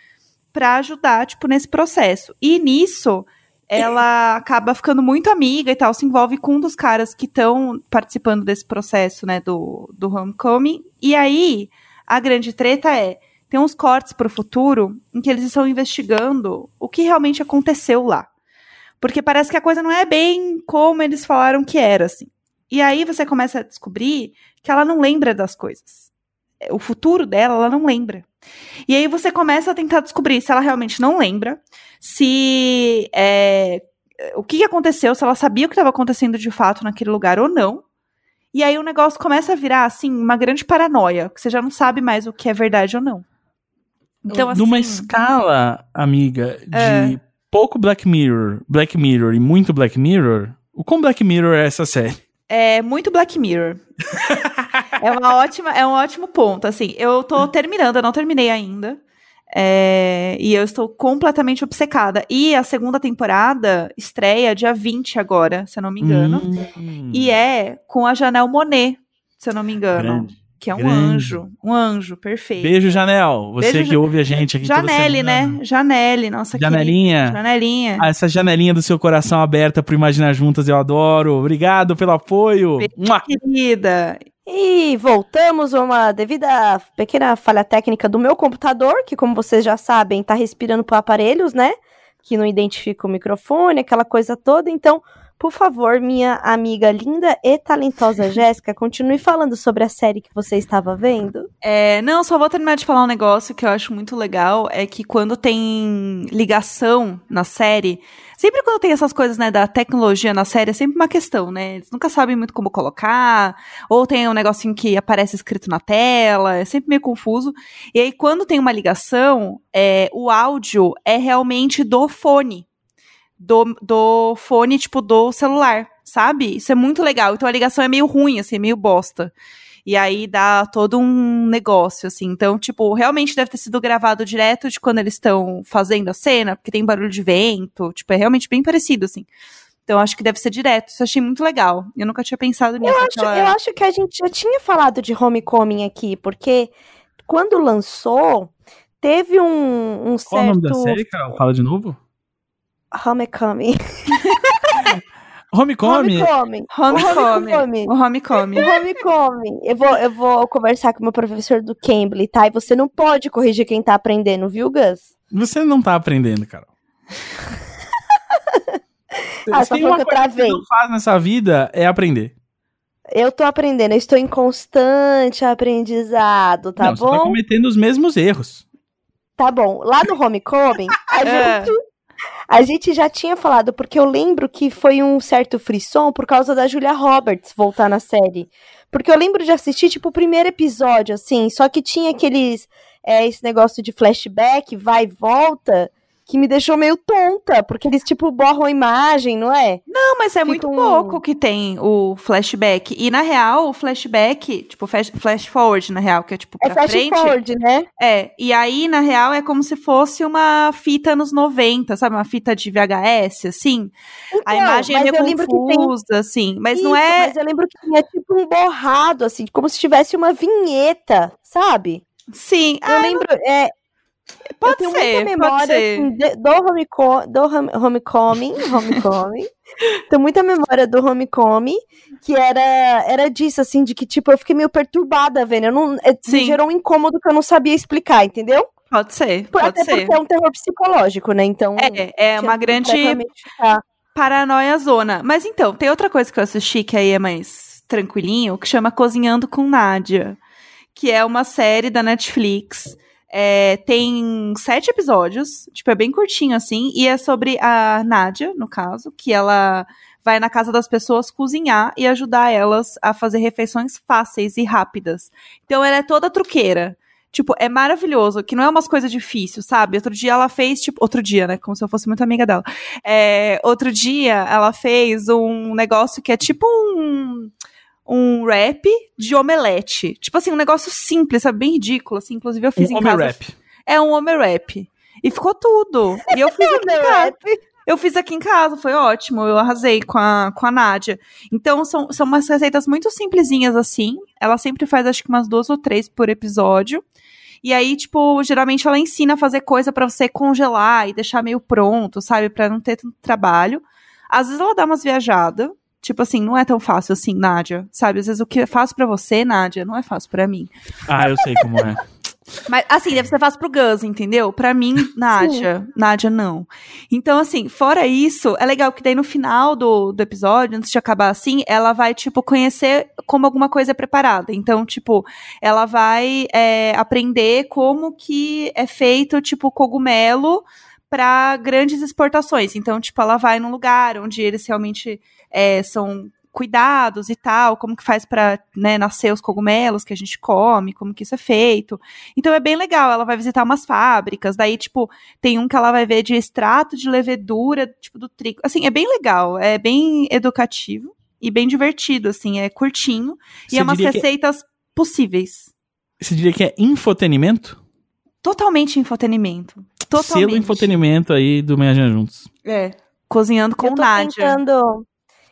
pra ajudar, tipo, nesse processo. E nisso, ela acaba ficando muito amiga e tal, se envolve com um dos caras que estão participando desse processo, né, do, do Homecoming. E aí, a grande treta é, tem uns cortes pro futuro em que eles estão investigando o que realmente aconteceu lá. Porque parece que a coisa não é bem como eles falaram que era, assim. E aí você começa a descobrir que ela não lembra das coisas. O futuro dela, ela não lembra. E aí você começa a tentar descobrir se ela realmente não lembra, se é, o que aconteceu, se ela sabia o que estava acontecendo de fato naquele lugar ou não. E aí o negócio começa a virar assim uma grande paranoia, que você já não sabe mais o que é verdade ou não. Então assim, Numa escala, amiga, de É. pouco Black Mirror, Black Mirror e muito Black Mirror, o quão Black Mirror é essa série? é muito Black Mirror. é uma ótima, é um ótimo ponto. Assim, eu tô terminando, eu não terminei ainda. É, e eu estou completamente obcecada. E a segunda temporada estreia dia 20 agora, se eu não me engano. Hum, E é com a Janelle Monet, se eu não me engano. grande. Que é um grande. anjo. Um anjo, perfeito. Beijo, Janel. Você Beijo, que ouve a gente aqui Janelle, né? Janelle, nossa Janelinha. querida. Janelinha. Ah, essa janelinha do seu coração aberta pro Imaginar Juntas, eu adoro. Obrigado pelo apoio. Beijo. Querida. E voltamos a uma devida pequena falha técnica do meu computador, que como vocês já sabem, tá respirando por aparelhos, né? Que não identifica o microfone, aquela coisa toda. Então, por favor, minha amiga linda e talentosa Jéssica, continue falando sobre a série que você estava vendo. É, não, só vou terminar de falar um negócio que eu acho muito legal, é que quando tem ligação na série, sempre quando tem essas coisas, né, da tecnologia na série, é sempre uma questão, né? Eles nunca sabem muito como colocar, ou tem um negocinho que aparece escrito na tela, é sempre meio confuso. E aí, quando tem uma ligação, é, o áudio é realmente do fone. Do, do fone, tipo, do celular, sabe? Isso é muito legal. Então a ligação é meio ruim, assim, é meio bosta. E aí dá todo um negócio, assim. Então, tipo, realmente deve ter sido gravado direto de quando eles estão fazendo a cena, porque tem barulho de vento. Tipo, é realmente bem parecido, assim. Então, acho que deve ser direto. Isso eu achei muito legal. Eu nunca tinha pensado nisso. Eu acho, aquela- eu acho que a gente já tinha falado de Homecoming aqui, porque quando lançou, teve um, um certo. Qual o nome da série, Carol? Fala de novo. Homecoming. Homecoming. Homecoming. Homecoming. Homecoming. O. Eu vou, eu vou conversar com o meu professor do Cambly, tá? E você não pode corrigir quem tá aprendendo, viu, Gus? Você não tá aprendendo, Carol. Ah, Se só tem uma que eu coisa que você não faz nessa vida é aprender. Eu tô aprendendo, eu estou em constante aprendizado, tá não, Você tá bom? cometendo os mesmos erros. Tá bom. Lá no Homecoming, a É. gente. A gente já tinha falado, porque eu lembro que foi um certo frisson por causa da Julia Roberts voltar na série. Porque eu lembro de assistir, tipo, o primeiro episódio, assim, só que tinha aqueles. É, esse negócio de flashback, vai e volta, que me deixou meio tonta, porque eles, tipo, borram a imagem, não é? Não, mas é muito um- pouco que tem o flashback. E, na real, o flashback, tipo, flash, flash forward, na real, que é, tipo, É pra flash frente. forward, né? É, e aí, na real, é como se fosse uma fita anos 90, sabe? Uma fita de VHS, assim. a Então, imagem é meio que tem confusa, assim. Mas não Isso, é. Mas eu lembro que tinha tipo um borrado, assim, como se tivesse uma vinheta, sabe? Sim, Eu ah, lembro. É, eu pode tenho ser, muita memória assim, do, homeco do home- Homecoming. Homecoming. tenho muita memória do Homecoming, que era, era disso, assim, de que, tipo, eu fiquei meio perturbada vendo. Eu não, é, Sim. gerou um incômodo que eu não sabia explicar, entendeu? Pode ser, Por- pode até ser. porque é um terror psicológico, né? Então. É, é uma grande paranoia zona. Mas então, tem outra coisa que eu assisti que aí é mais tranquilinho, que chama Cozinhando com Nádia, que é uma série da Netflix. É, tem sete episódios, tipo, é bem curtinho assim, e é sobre a Nádia, no caso, que ela vai na casa das pessoas cozinhar e ajudar elas a fazer refeições fáceis e rápidas. Então ela é toda truqueira. Tipo, é maravilhoso, que não é umas coisas difíceis, sabe? Outro dia ela fez, tipo, outro dia, né? Como se eu fosse muito amiga dela. É, outro dia ela fez um negócio que é tipo um um rap de omelete. Tipo assim, um negócio simples, sabe? Bem ridículo, assim. Inclusive eu fiz Um em homem casa. rap. É um homem rap. E ficou tudo. E eu fiz aqui em casa. Eu fiz aqui em casa, foi ótimo. Eu arrasei com a, com a Nádia. Então, são, são umas receitas muito simplesinhas assim. Ela sempre faz, acho que umas duas ou três por episódio. E aí, tipo, geralmente ela ensina a fazer coisa pra você congelar e deixar meio pronto, sabe? Pra não ter tanto trabalho. Às vezes ela dá umas viajadas. Tipo assim, não é tão fácil assim, Nádia. Sabe? Às vezes o que é fácil pra você, Nádia, não é fácil pra mim. Ah, eu sei como é. Mas, assim, deve ser fácil pro Gus, entendeu? Pra mim, Nádia. Nádia, não. Então, assim, fora isso, é legal que daí no final do, do episódio, antes de acabar assim, ela vai, tipo, conhecer como alguma coisa é preparada. Então, tipo, ela vai é, aprender como que é feito, tipo, cogumelo para grandes exportações. Então, tipo, ela vai num lugar onde eles realmente é, são cuidados e tal, como que faz para né, nascer os cogumelos que a gente come, como que isso é feito. Então é bem legal, ela vai visitar umas fábricas, daí, tipo, tem um que ela vai ver de extrato de levedura, tipo, do trigo. Assim, é bem legal, é bem educativo e bem divertido, assim, é curtinho. e Você é umas que- receitas possíveis. Você diria que é infotenimento? Totalmente infotenimento. Totalmente. Selo infotenimento aí do Meia Juntos. É. Cozinhando com eu tô Nádia. tentando.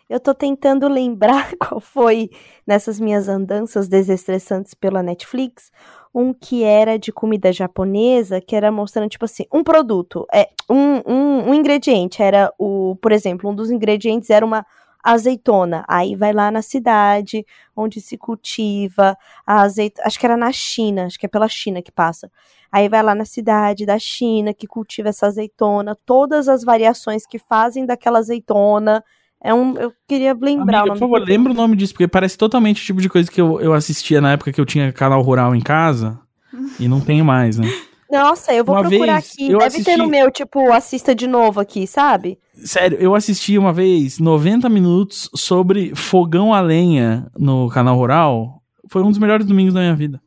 Eu tô tentando lembrar qual foi nessas minhas andanças desestressantes pela Netflix. Um que era de comida japonesa, que era mostrando, tipo assim, um produto, é um, um, um ingrediente. Era o, por exemplo, um dos ingredientes era uma azeitona. Aí vai lá na cidade onde se cultiva a azeitona. Acho que era na China, acho que é pela China que passa. Aí vai lá na cidade da China que cultiva essa azeitona, todas as variações que fazem daquela azeitona. É um, eu queria lembrar Amiga, o por nome favor, do- lembra o nome disso, porque parece totalmente o tipo de coisa que eu, eu assistia na época que eu tinha canal rural em casa. E não tenho mais, né? Nossa, eu vou Uma procurar aqui. eu Deve assisti- ter no meu, tipo, assista de novo aqui, sabe? Sério, eu assisti uma vez 90 minutos sobre fogão a lenha no canal rural. Foi um dos melhores domingos da minha vida.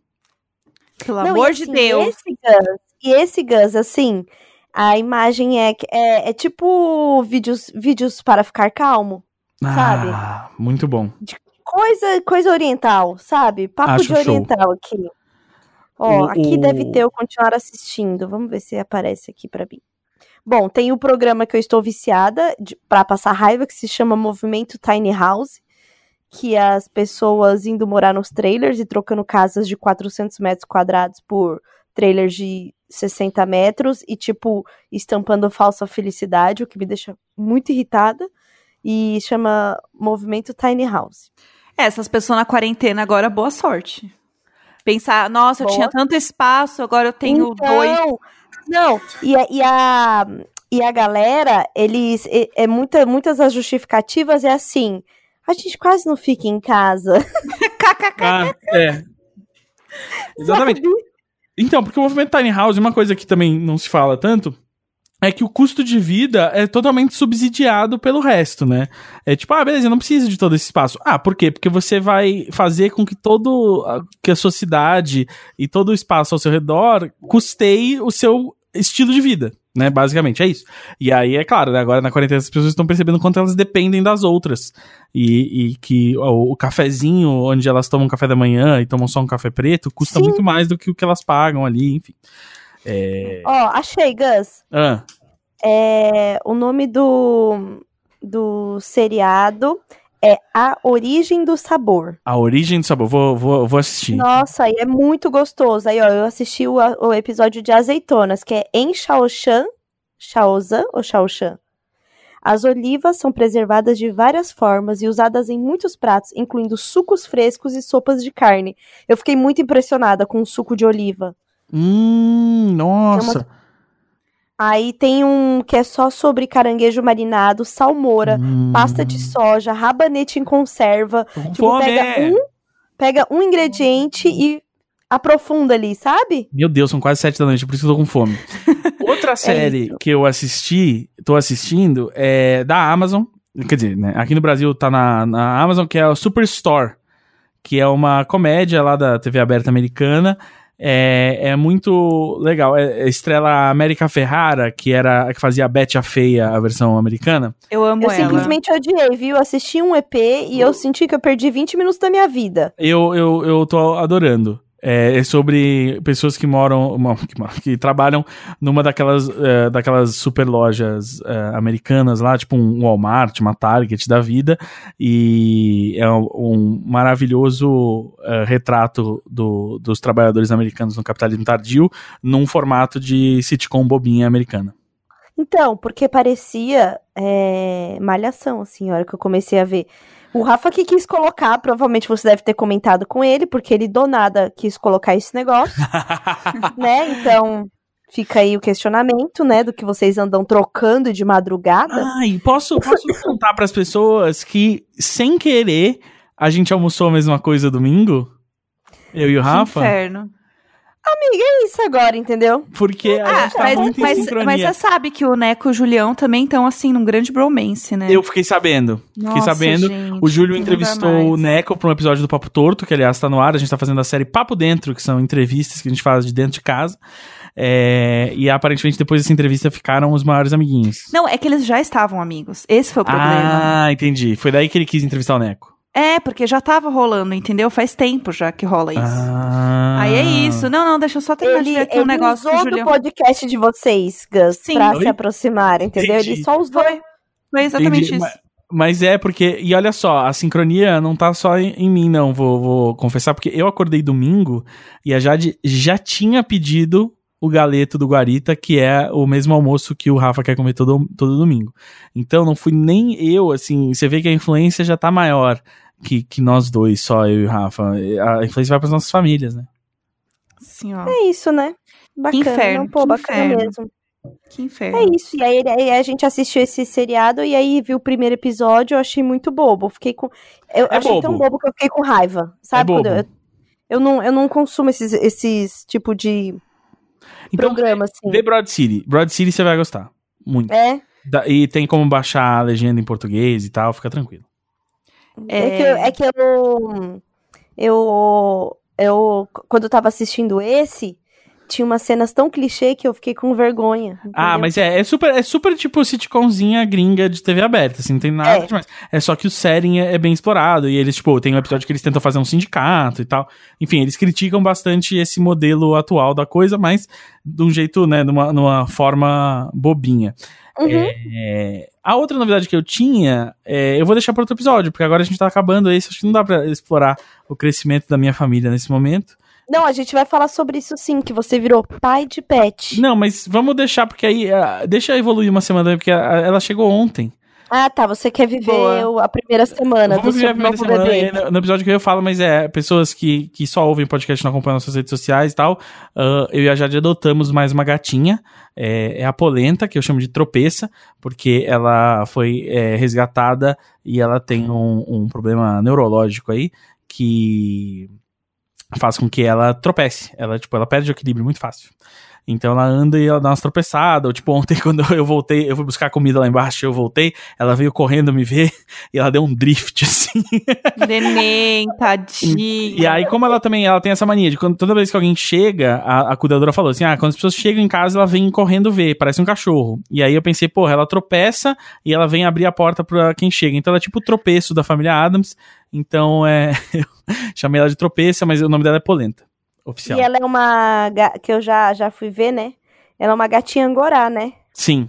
Pelo Não, e amor de assim, Deus. Esse Gus, e esse Gus, assim, a imagem é, é, é tipo vídeos, vídeos para ficar calmo. Sabe? Ah, muito bom. Coisa, coisa oriental, sabe? Papo Acho de show. oriental aqui. Ó, O- aqui o- deve ter eu continuar assistindo. Vamos ver se aparece aqui pra mim. Bom, tem o programa que eu estou viciada de, pra passar raiva, que se chama Movimento Tiny House, que é as pessoas indo morar nos trailers e trocando casas de 400 metros quadrados por trailers de 60 metros e, tipo, estampando falsa felicidade, o que me deixa muito irritada. E chama Movimento Tiny House. É, essas pessoas na quarentena agora, boa sorte. Pensar, nossa, eu Boa. tinha tanto espaço, agora eu tenho dois. Então, Não, e a, e a, e a galera, eles. É, é muita, muitas das justificativas é assim. A gente quase não fica em casa. KKK. Ah, é. Exatamente. sabe? Então, porque o movimento Tiny House, uma coisa que também não se fala tanto, é que o custo de vida é totalmente subsidiado pelo resto, né? É tipo, ah, beleza, eu não preciso de todo esse espaço. Ah, por quê? Porque você vai fazer com que todo a- que a sua cidade e todo o espaço ao seu redor custeie o seu estilo de vida, né? Basicamente, é isso. E aí, é claro, né, agora na quarentena as pessoas estão percebendo quanto elas dependem das outras. E, e que o, o cafezinho, onde elas tomam café da manhã e tomam só um café preto, custa Sim. muito mais do que o que elas pagam ali, enfim. É... Ó, achei, Gus. Ah, É, o nome do, do seriado é A Origem do Sabor. a origem do sabor, vou, vou, vou assistir. Nossa, e é muito gostoso. Aí, ó, eu assisti o, o episódio de azeitonas, que é em Shaoshan, Shaozan ou Shaoshan. As olivas são preservadas de várias formas e usadas em muitos pratos, incluindo sucos frescos e sopas de carne. Eu fiquei muito impressionada com o suco de oliva. Hum, nossa. Aí tem um que é só sobre caranguejo marinado, salmoura, Hum, pasta de soja, rabanete em conserva. com Tipo, fome. pega um, pega um ingrediente e aprofunda ali, sabe? Meu Deus, são quase sete da noite, por isso que eu tô com fome. Outra série isso. que eu assisti, tô assistindo, é da Amazon. Quer dizer, né, aqui no Brasil tá na, na Amazon, que é o Superstore, que é uma comédia lá da TV aberta americana. É, é muito legal. É, é estrela América Ferrara, que era a que fazia a Betty a Feia, a versão americana. Eu amo Eu ela. simplesmente odiei, viu? Assisti um EP e eu senti que eu perdi 20 minutos da minha vida. Eu, eu, eu tô adorando. É, é sobre pessoas que moram, mo- que, que trabalham numa daquelas, é, daquelas super lojas é, americanas lá, tipo um Walmart, uma Target da vida, e é um, um maravilhoso é, retrato do- dos trabalhadores americanos no capitalismo tardio, num formato de sitcom bobinha americana. Então, porque parecia é, malhação, assim, a hora que eu comecei a ver. O Rafa que quis colocar, provavelmente você deve ter comentado com ele, porque ele do nada quis colocar esse negócio, né? Então, fica aí o questionamento, né, do que vocês andam trocando de madrugada. Ai, posso, posso contar para as pessoas que, sem querer, a gente almoçou a mesma coisa domingo? Eu e o Que Rafa? inferno. É isso agora, entendeu? Porque a Ah, gente tá mas, muito em mas, sincronia. mas você sabe que o Neco e o Julião também estão, assim, num grande bromance, né? Eu fiquei sabendo. fiquei Nossa, sabendo. gente, O Júlio entrevistou o. Neco para um episódio do Papo Torto, que aliás tá no ar. A gente tá fazendo a série Papo Dentro, que são entrevistas que a gente faz de dentro de casa. É, e aparentemente depois dessa entrevista ficaram os maiores amiguinhos. Não, é que eles já estavam amigos. Esse foi o problema. Ah, entendi. Foi daí que ele quis entrevistar o Neco. É, porque já tava rolando, entendeu? Faz tempo já que rola isso. Ah. Aí é isso. Não, não, deixa eu só terminar Ele, aqui um ele negócio que o usou do podcast de vocês, Gus, Sim. pra Oi? se aproximar, entendeu? Entendi. Ele só usou. Foi. Foi exatamente Entendi, isso. ma- Mas é porque, e olha só, a sincronia não tá só em, em mim, não, vou, vou confessar, porque eu acordei domingo e a Jade já tinha pedido o galeto do Guarita, que é o mesmo almoço que o Rafa quer comer todo, todo domingo. Então não fui nem eu, assim, você vê que a influência já tá maior que, que nós dois, só eu e o Rafa. A influência vai pras nossas famílias, né? Assim, ó. É isso, né? Bacana. inferno, não, pô, que bacana inferno. mesmo. Que inferno. É isso. E aí, aí a gente assistiu esse seriado e aí viu o primeiro episódio, eu achei muito bobo. Fiquei com. Eu É achei tão bobo. bobo que eu fiquei com raiva. Sabe? É Quando bobo. eu, eu, não, eu não consumo esses, esses tipo de Então, programa, assim. vê Broad City. Broad City você vai gostar. Muito. É. Da- e tem como baixar a legenda em português e tal, fica tranquilo. É, que, eu- é que eu, eu. Eu. Quando eu tava assistindo esse, tinha umas cenas tão clichê que eu fiquei com vergonha. Ah, entendeu? mas é, é super, é super tipo sitcomzinha gringa de TV aberta, assim, não tem nada É. demais. É só que o setting é, é bem explorado, e eles, tipo, tem um episódio que eles tentam fazer um sindicato e tal. Enfim, eles criticam bastante esse modelo atual da coisa, mas de um jeito, né, numa, numa forma bobinha. Uhum. É, a outra novidade que eu tinha, é, eu vou deixar para outro episódio, porque agora a gente tá acabando esse, acho que não dá pra explorar o crescimento da minha família nesse momento. Não, a gente vai falar sobre isso sim, que você virou pai de pet. Não, mas vamos deixar, porque aí, ah, deixa evoluir uma semana, porque ah, ela chegou ontem. Ah, tá. Você quer viver Boa. a primeira semana Vamos do viver a seu primeira novo semana. bebê. No, episódio que eu falo, mas é pessoas que, que só ouvem podcast e não acompanham nossas redes sociais e tal. ah, eu e a Jade adotamos mais uma gatinha. É, é a Polenta, que eu chamo de tropeça, porque ela foi é, resgatada e ela tem um, um problema neurológico aí que faz com que ela tropece. Ela, tipo, ela perde o equilíbrio muito fácil. Então ela anda e ela dá umas tropeçadas. Ou, tipo, ontem, quando eu voltei, eu fui buscar comida lá embaixo, eu voltei, ela veio correndo me ver e ela deu um drift, assim. Neném, tadinha. E aí, como ela também ela tem essa mania de quando toda vez que alguém chega, a, a cuidadora falou assim: ah, quando as pessoas chegam em casa, ela vem correndo ver, parece um cachorro. E aí eu pensei, porra, ela tropeça e ela vem abrir a porta pra quem chega. Então ela é tipo o tropeço da família Adams. Então é. eu chamei ela de tropeça, mas o nome dela é Polenta. Oficial. E ela é uma. que eu já, já fui ver, né? Ela é uma gatinha angorá, né? Sim.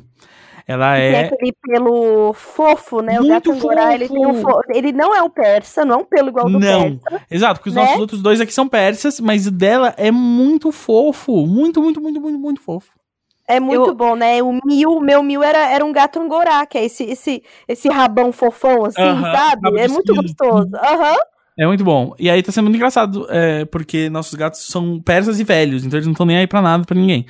Ela Tem é. aquele pelo fofo, né? o Muito gato angorá, ele tem um fofo. fo... Ele não é um persa, não é um pelo igual do Não. persa. Exato, porque os Né? nossos outros dois aqui são persas, mas o dela é muito fofo. Muito, muito, muito, muito, muito fofo. É muito Eu- bom, né? O Mil, meu Mil era, era um gato angorá, que é esse, esse, esse rabão fofão, assim, Aham, sabe? rabo É muito gostoso. Aham. É muito bom. E aí tá sendo muito engraçado, é, porque nossos gatos são persas e velhos, então eles não estão nem aí pra nada, pra ninguém.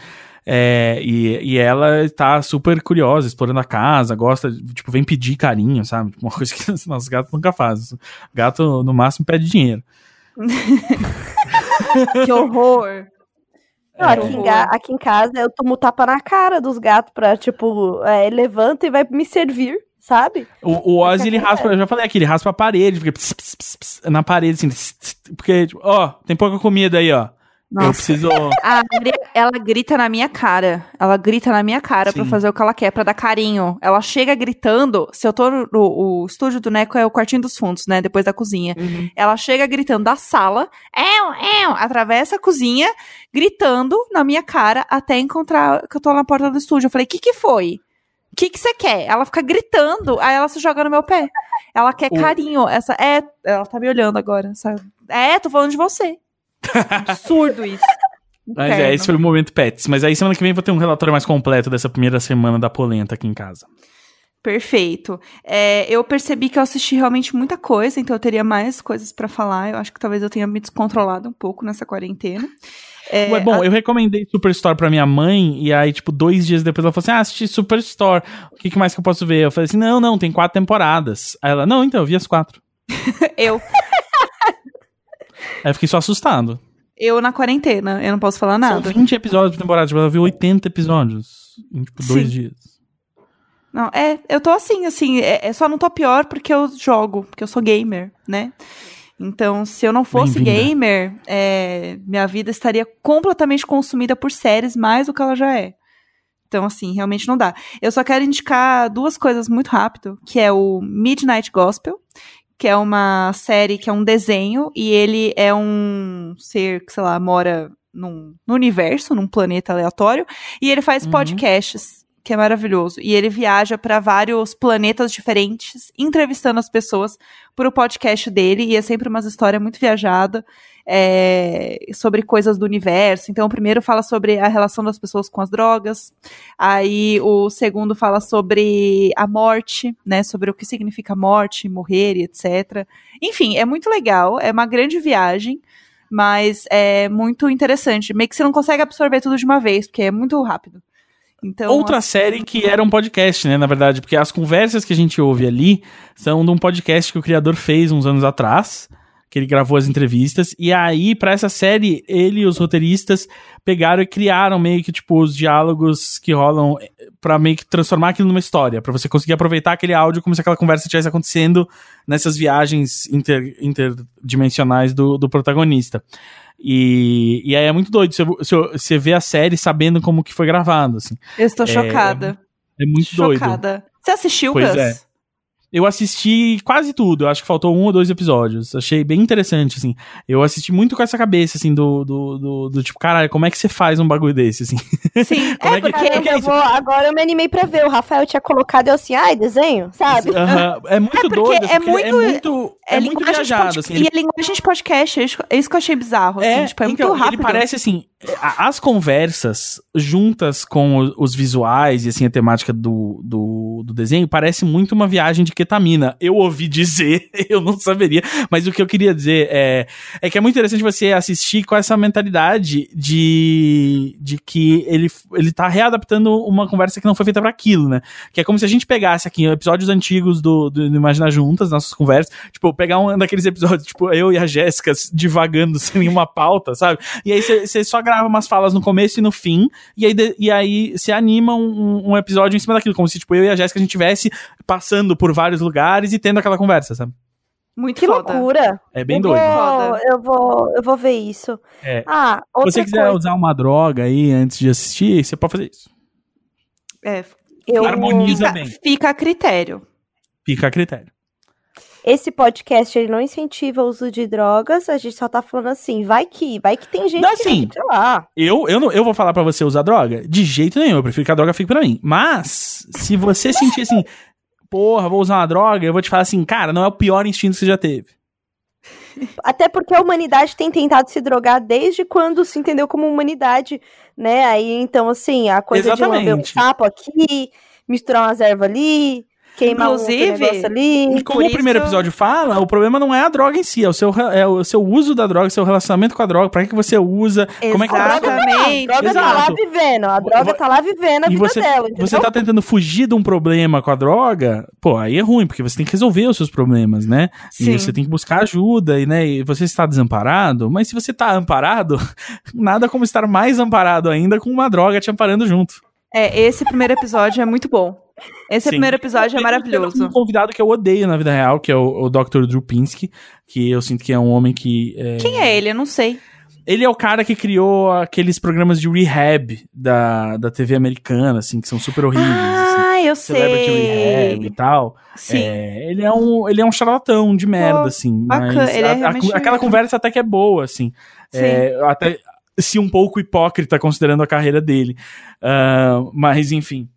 É, e, e ela tá super curiosa, explorando a casa, gosta, tipo, vem pedir carinho, sabe? Uma coisa que os nossos gatos nunca fazem. Gato, no máximo, pede dinheiro. Que horror. Não, É. aqui, em ga- aqui em casa eu tomo tapa na cara dos gatos pra, tipo, é, levanta e vai me servir, sabe? O, o Ozzy, ele raspa, eu já falei aqui, ele raspa a parede, fica ps, ps, ps, ps, na parede, assim, porque, tipo, ó, tem pouca comida aí, ó. Eu Nossa. preciso. A Maria, ela grita na minha cara. Ela grita na minha cara pra Sim. fazer o que ela quer, pra dar carinho. Ela chega gritando. Se eu tô no, o estúdio do Neco é o quartinho dos fundos, né? Depois da cozinha. Ela chega gritando da sala, eu, eu, atravessa a cozinha, gritando na minha cara até encontrar que eu tô na porta do estúdio. Eu falei, o que que foi? O que que você quer? Ela fica gritando, aí ela se joga no meu pé. Ela quer O- carinho. Essa é, ela tá me olhando agora. sabe? É, tô falando de você. Absurdo isso. Mas é, esse foi o momento pets. Mas aí semana que vem eu vou ter um relatório mais completo dessa primeira semana da polenta aqui em casa. Perfeito. É, eu percebi que eu assisti realmente muita coisa, então eu teria mais coisas pra falar. Eu acho que talvez eu tenha me descontrolado um pouco nessa quarentena. É, Ué, bom, a- eu recomendei Superstore pra minha mãe, e aí, tipo, dois dias depois ela falou assim: Ah, assisti Superstore. O que, que mais que eu posso ver? Eu falei assim: Não, não, tem quatro temporadas. Aí ela, não, então, eu vi as quatro. eu, Aí eu fiquei só assustado. eu na quarentena, eu não posso falar São nada. 20 episódios por temporada, tipo, ela viu 80 episódios em, tipo, dois Sim. dias. Não, é, eu tô assim, assim, é, é só não tô pior porque eu jogo, porque eu sou gamer, né? Então, se eu não fosse gamer, é, minha vida estaria completamente consumida por séries mais do que ela já é. Então, assim, realmente não dá. Eu só quero indicar duas coisas muito rápido, que é o Midnight Gospel, que é uma série que é um desenho, e ele é um ser que, sei lá, mora num, no universo, num planeta aleatório, e ele faz Uhum. podcasts, que é maravilhoso. E ele viaja para vários planetas diferentes, entrevistando as pessoas por o podcast dele, e é sempre umas histórias muito viajada é, sobre coisas do universo. Então, o primeiro fala sobre a relação das pessoas com as drogas, aí o segundo fala sobre a morte, né? Sobre o que significa morte, morrer e etc. Enfim, é muito legal, é uma grande viagem. Mas é muito interessante. Meio que você não consegue absorver tudo de uma vez, porque é muito rápido. Então, Outra assim, série que era um podcast, né, na verdade, porque as conversas que a gente ouve ali são de um podcast que o criador fez uns anos atrás, que ele gravou as entrevistas, e aí, pra essa série, ele e os roteiristas pegaram e criaram meio que, tipo, os diálogos que rolam eh, pra meio que transformar aquilo numa história, pra você conseguir aproveitar aquele áudio como se aquela conversa estivesse acontecendo nessas viagens inter- interdimensionais do, do protagonista. E, e aí é muito doido você, você, vê a série sabendo como que foi gravado, assim. eu estou chocada. É muito doido. chocada. Você assistiu, Pois Gus? é. Eu assisti quase tudo, eu acho que faltou um ou dois episódios. Achei bem interessante, assim. Eu assisti muito com essa cabeça, assim, do, do, do, do tipo, caralho, como é que você faz um bagulho desse, assim? Sim, é é que- porque porque é eu vou, agora eu me animei pra ver. O Rafael tinha colocado eu assim, ai, desenho, sabe? Aham. É muito É doido, é ele muito- é muito, é muito viajado, assim. E ele- é linguagem de podcast, é isso, é que eu achei bizarro, assim, tipo, é então, muito rápido. Ele parece assim, a- as conversas juntas com os visuais e assim a temática do, do, do desenho parece muito uma viagem de ketamina. Eu ouvi dizer, eu não saberia, mas o que eu queria dizer é, é que é muito interessante você assistir com essa mentalidade de, de que ele, ele tá readaptando uma conversa que não foi feita para aquilo, né? Que é como se a gente pegasse aqui episódios antigos do, do, do Imaginar Juntas, nossas conversas, tipo, pegar um daqueles episódios, tipo, eu e a Jéssica divagando sem nenhuma pauta, sabe? E aí você só grava umas falas no começo e no fim, e aí, de- e aí você anima um, um episódio em cima daquilo, como se, tipo, eu e a Jéssica a gente estivesse passando por vários lugares e tendo aquela conversa, sabe? Muito Que foda. loucura. É bem eu doido. Vou, eu, vou, eu vou ver isso. É. Ah, Se outra você quiser coisa. usar uma droga aí antes de assistir, você pode fazer isso. É, Eu, Harmoniza fica, bem. fica a critério. Fica a critério. Esse podcast ele não incentiva o uso de drogas, a gente só tá falando assim, vai que, vai que tem gente Não, que, assim, sei lá. Eu, eu, não, eu vou falar pra você usar droga? De jeito nenhum. Eu prefiro que a droga fique pra mim. Mas, se você sentir assim, porra, vou usar uma droga, eu vou te falar assim, cara, não é o pior instinto que você já teve. Até porque a humanidade tem tentado se drogar desde quando se entendeu como humanidade, né? Aí, então, assim, a coisa de lamber um Exatamente. sapo aqui, misturar umas ervas ali. Queima Inclusive, ali. E como o primeiro isso- episódio fala, o problema não é a droga em si, é o seu, é o seu uso da droga, seu relacionamento com a droga, pra que você usa, como é que A droga, você... Exatamente. a droga tá lá Exato. vivendo, a droga tá lá vivendo a E vida você, dela, entendeu? você tá tentando fugir de um problema com a droga, pô, aí é ruim, porque você tem que resolver os seus problemas, né? Sim. E você tem que buscar ajuda, e, né? E você está desamparado, mas se você tá amparado, nada como estar mais amparado ainda com uma droga te amparando junto. É, esse primeiro episódio é muito bom. Esse Sim. primeiro episódio é Tem maravilhoso. Um convidado que eu odeio na vida real, que é o, o Dr. Drew Pinsky, que eu sinto que é um homem que. é, Quem é ele? Eu não sei. Ele é o cara que criou aqueles programas de rehab da, da TV americana, assim, que são super horríveis. assim. Ah, eu Celebrity Rehab sei. e tal. Sim. É, ele, é um, ele é um charlatão de merda, Pô, assim. bacana, Mas ele é a- a- realmente- aquela conversa até que é boa, assim. É, até se um pouco hipócrita considerando a carreira dele. Ah, mas, enfim.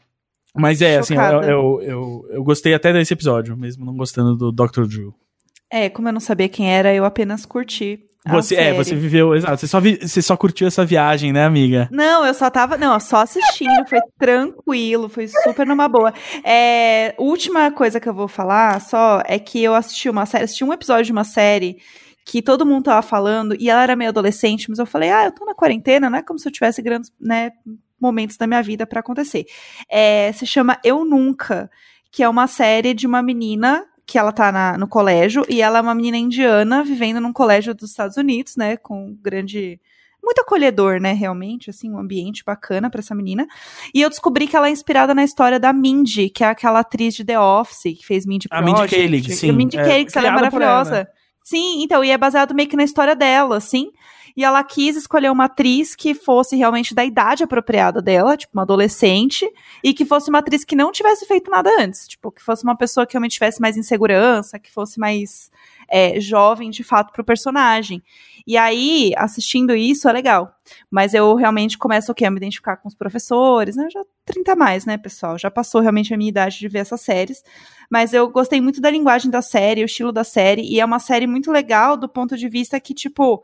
Mas é, assim, eu, Chocada. eu, eu, eu gostei até desse episódio, mesmo não gostando do Dr. Drew. É, como eu não sabia quem era, eu apenas curti. Você, é, você viveu, exato. Você só, vi- você só curtiu essa viagem, né, amiga? Não, eu só tava. Não, só assistindo, foi tranquilo, foi super numa boa. É, última coisa que eu vou falar só é que eu assisti uma série, assisti um episódio de uma série que todo mundo tava falando, e ela era meio adolescente, mas eu falei, ah, eu tô na quarentena, não é como se eu tivesse grandes, né, momentos da minha vida pra acontecer. É, se chama Eu Nunca, que é uma série de uma menina que ela tá na- no colégio, e ela é uma menina indiana vivendo num colégio dos Estados Unidos, né, com grande muito acolhedor, né, realmente, assim, um ambiente bacana pra essa menina. E eu descobri que ela é inspirada na história da Mindy, que é aquela atriz de The Office, que fez Mindy A Mindy Project. Kaling, sim. A Mindy É, Kaling, ela é por ela, maravilhosa. Sim, então, e é baseado meio que na história dela, assim. E ela quis escolher uma atriz que fosse realmente da idade apropriada dela, tipo, uma adolescente, e que fosse uma atriz que não tivesse feito nada antes. Tipo, que fosse uma pessoa que realmente tivesse mais insegurança, que fosse mais é, jovem, de fato, pro personagem. E aí, assistindo isso, é legal. Mas eu realmente começo o? A me identificar com os professores, né? Já 30 a mais, né, pessoal? Já passou realmente a minha idade de ver essas séries. Mas eu gostei muito da linguagem da série, o estilo da série, e é uma série muito legal do ponto de vista que, tipo,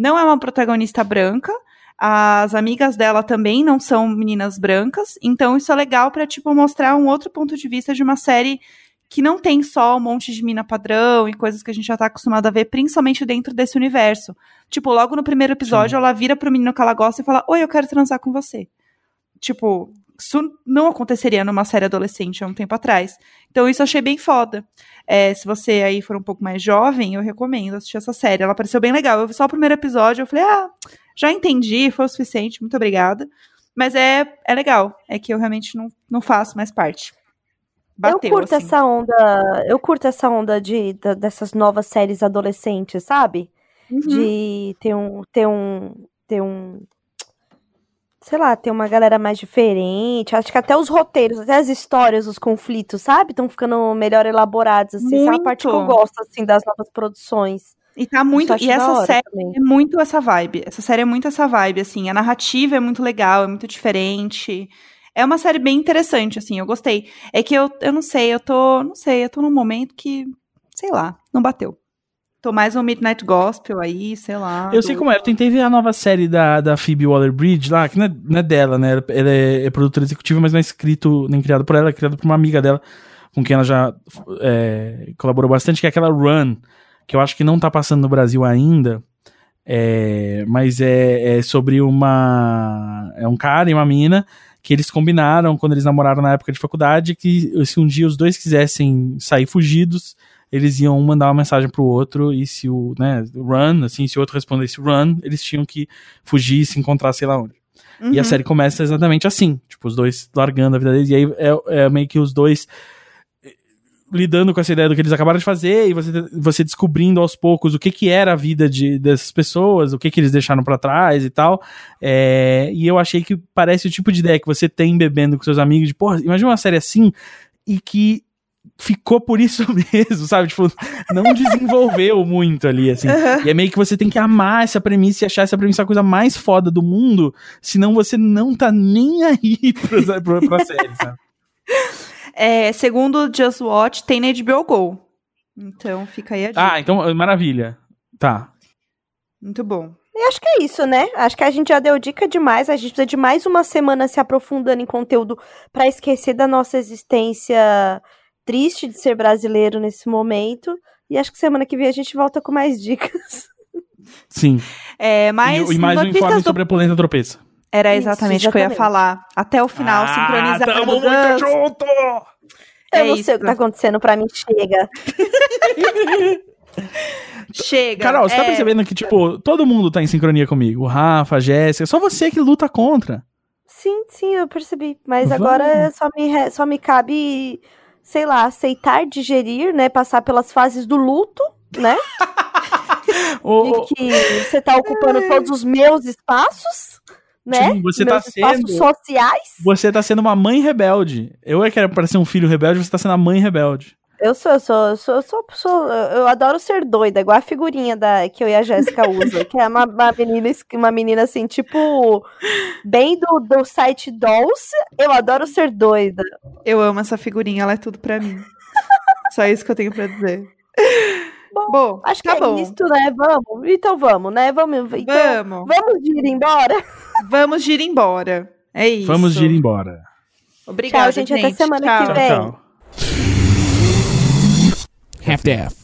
não é uma protagonista branca, as amigas dela também não são meninas brancas, então isso é legal pra, tipo, mostrar um outro ponto de vista de uma série que não tem só um monte de mina padrão e coisas que a gente já tá acostumado a ver, principalmente dentro desse universo. Tipo, logo no primeiro episódio, ela vira pro menino que ela gosta e fala: Oi, eu quero transar com você. Tipo, isso não aconteceria numa série adolescente há um tempo atrás. Então, isso eu achei bem foda. É, se você aí for um pouco mais jovem, eu recomendo assistir essa série. Ela pareceu bem legal. Eu vi só o primeiro episódio, eu falei, ah, já entendi, foi o suficiente, muito obrigada. Mas é, é legal. É que eu realmente não, não faço mais parte. Bateu, eu curto assim. essa onda, eu curto essa onda de, da- dessas novas séries adolescentes, sabe? Uhum. De ter um, ter um, ter um, sei lá, ter uma galera mais diferente. Acho que até os roteiros, até as histórias, os conflitos, sabe? Estão ficando melhor elaborados, assim. Essa é uma parte que eu Muito. gosto, assim, das novas produções. E tá muito. E essa série também. é muito essa vibe. Essa série é muito essa vibe, assim. A narrativa é muito legal, é muito diferente. É uma série bem interessante, assim, eu gostei. É que eu, eu não sei, eu tô. Não sei, eu tô num momento que, sei lá, não bateu. Tô mais um Midnight Gospel aí, sei lá. Eu sei como é, eu tentei ver a nova série da, da Phoebe Waller-Bridge lá, que não é, não é dela, né? Ela- Ela é, é produtora executiva, mas não é escrito nem criado por ela, é criado por uma amiga dela, com quem ela já é, colaborou bastante, que é aquela Run, que eu acho que não tá passando no Brasil ainda, é, mas é, é sobre uma. É um cara e uma mina que eles combinaram quando eles namoraram na época de faculdade que se um dia os dois quisessem sair fugidos, eles iam mandar uma mensagem pro outro e se o, né, run, assim, se o outro respondesse run, eles tinham que fugir e se encontrar sei lá onde. E a Uhum. série começa exatamente assim, tipo, os dois largando a vida deles, e aí é, é meio que os dois eh, lidando com essa ideia do que eles acabaram de fazer e você, você descobrindo aos poucos o que que era a vida de, dessas pessoas, o que que eles deixaram pra trás e tal. É, e eu achei que parece o tipo de ideia que você tem bebendo com seus amigos, de, porra, imagina uma série assim e que ficou por isso mesmo, sabe? Tipo, não desenvolveu muito ali, assim. Uhum. E é meio que você tem que amar essa premissa e achar essa premissa a coisa mais foda do mundo, senão você não tá nem aí pra, pra, pra série, sabe? É, segundo Just Watch, tem na HBO Go. Então fica aí a dica. Ah, então, maravilha. Tá. Muito bom. E acho que é isso, né? Acho que a gente já deu dica demais. A gente precisa de mais uma semana se aprofundando em conteúdo pra esquecer da nossa existência triste de ser brasileiro nesse momento. E acho que semana que vem a gente volta com mais dicas. Sim. É, mas e, e mais um informe do- sobre a polenta tropeça. Era Isso, exatamente o que eu ia falar. Até o final. Ah, tamo muito Gus. junto! É Eu não sei isso. o que tá acontecendo pra mim, chega. Chega. Carol, você tá é, percebendo que, tipo, todo mundo tá em sincronia comigo. O Rafa, a Jéssica, só você que luta contra. Sim, sim, eu percebi. Mas Vamos. agora só me, re- só me cabe, sei lá, aceitar, digerir, né? Passar pelas fases do luto, né? De que você tá ocupando todos os meus espaços, né? Sim, você tá meus espaços sendo- sociais. Você tá sendo uma mãe rebelde. Eu é que era pra ser um filho rebelde, você tá sendo a mãe rebelde. Eu sou, eu sou, eu sou, eu sou, sou- eu adoro ser doida, igual a figurinha da, que eu e a Jéssica usa, que é uma, uma menina, uma menina assim, tipo, bem do, do site Dolce, eu adoro ser doida. Eu amo essa figurinha, ela é tudo pra mim. Só isso que eu tenho pra dizer. Bom, Acho que tá é bom. isso, né? Vamos, então vamos, né? Vamos, então, Vamos. vamos ir embora. Vamos ir embora. É isso. Vamos ir embora. Obrigada, Tchau, gente, até semana que Tchau. Vem. Tchau. Half-Death.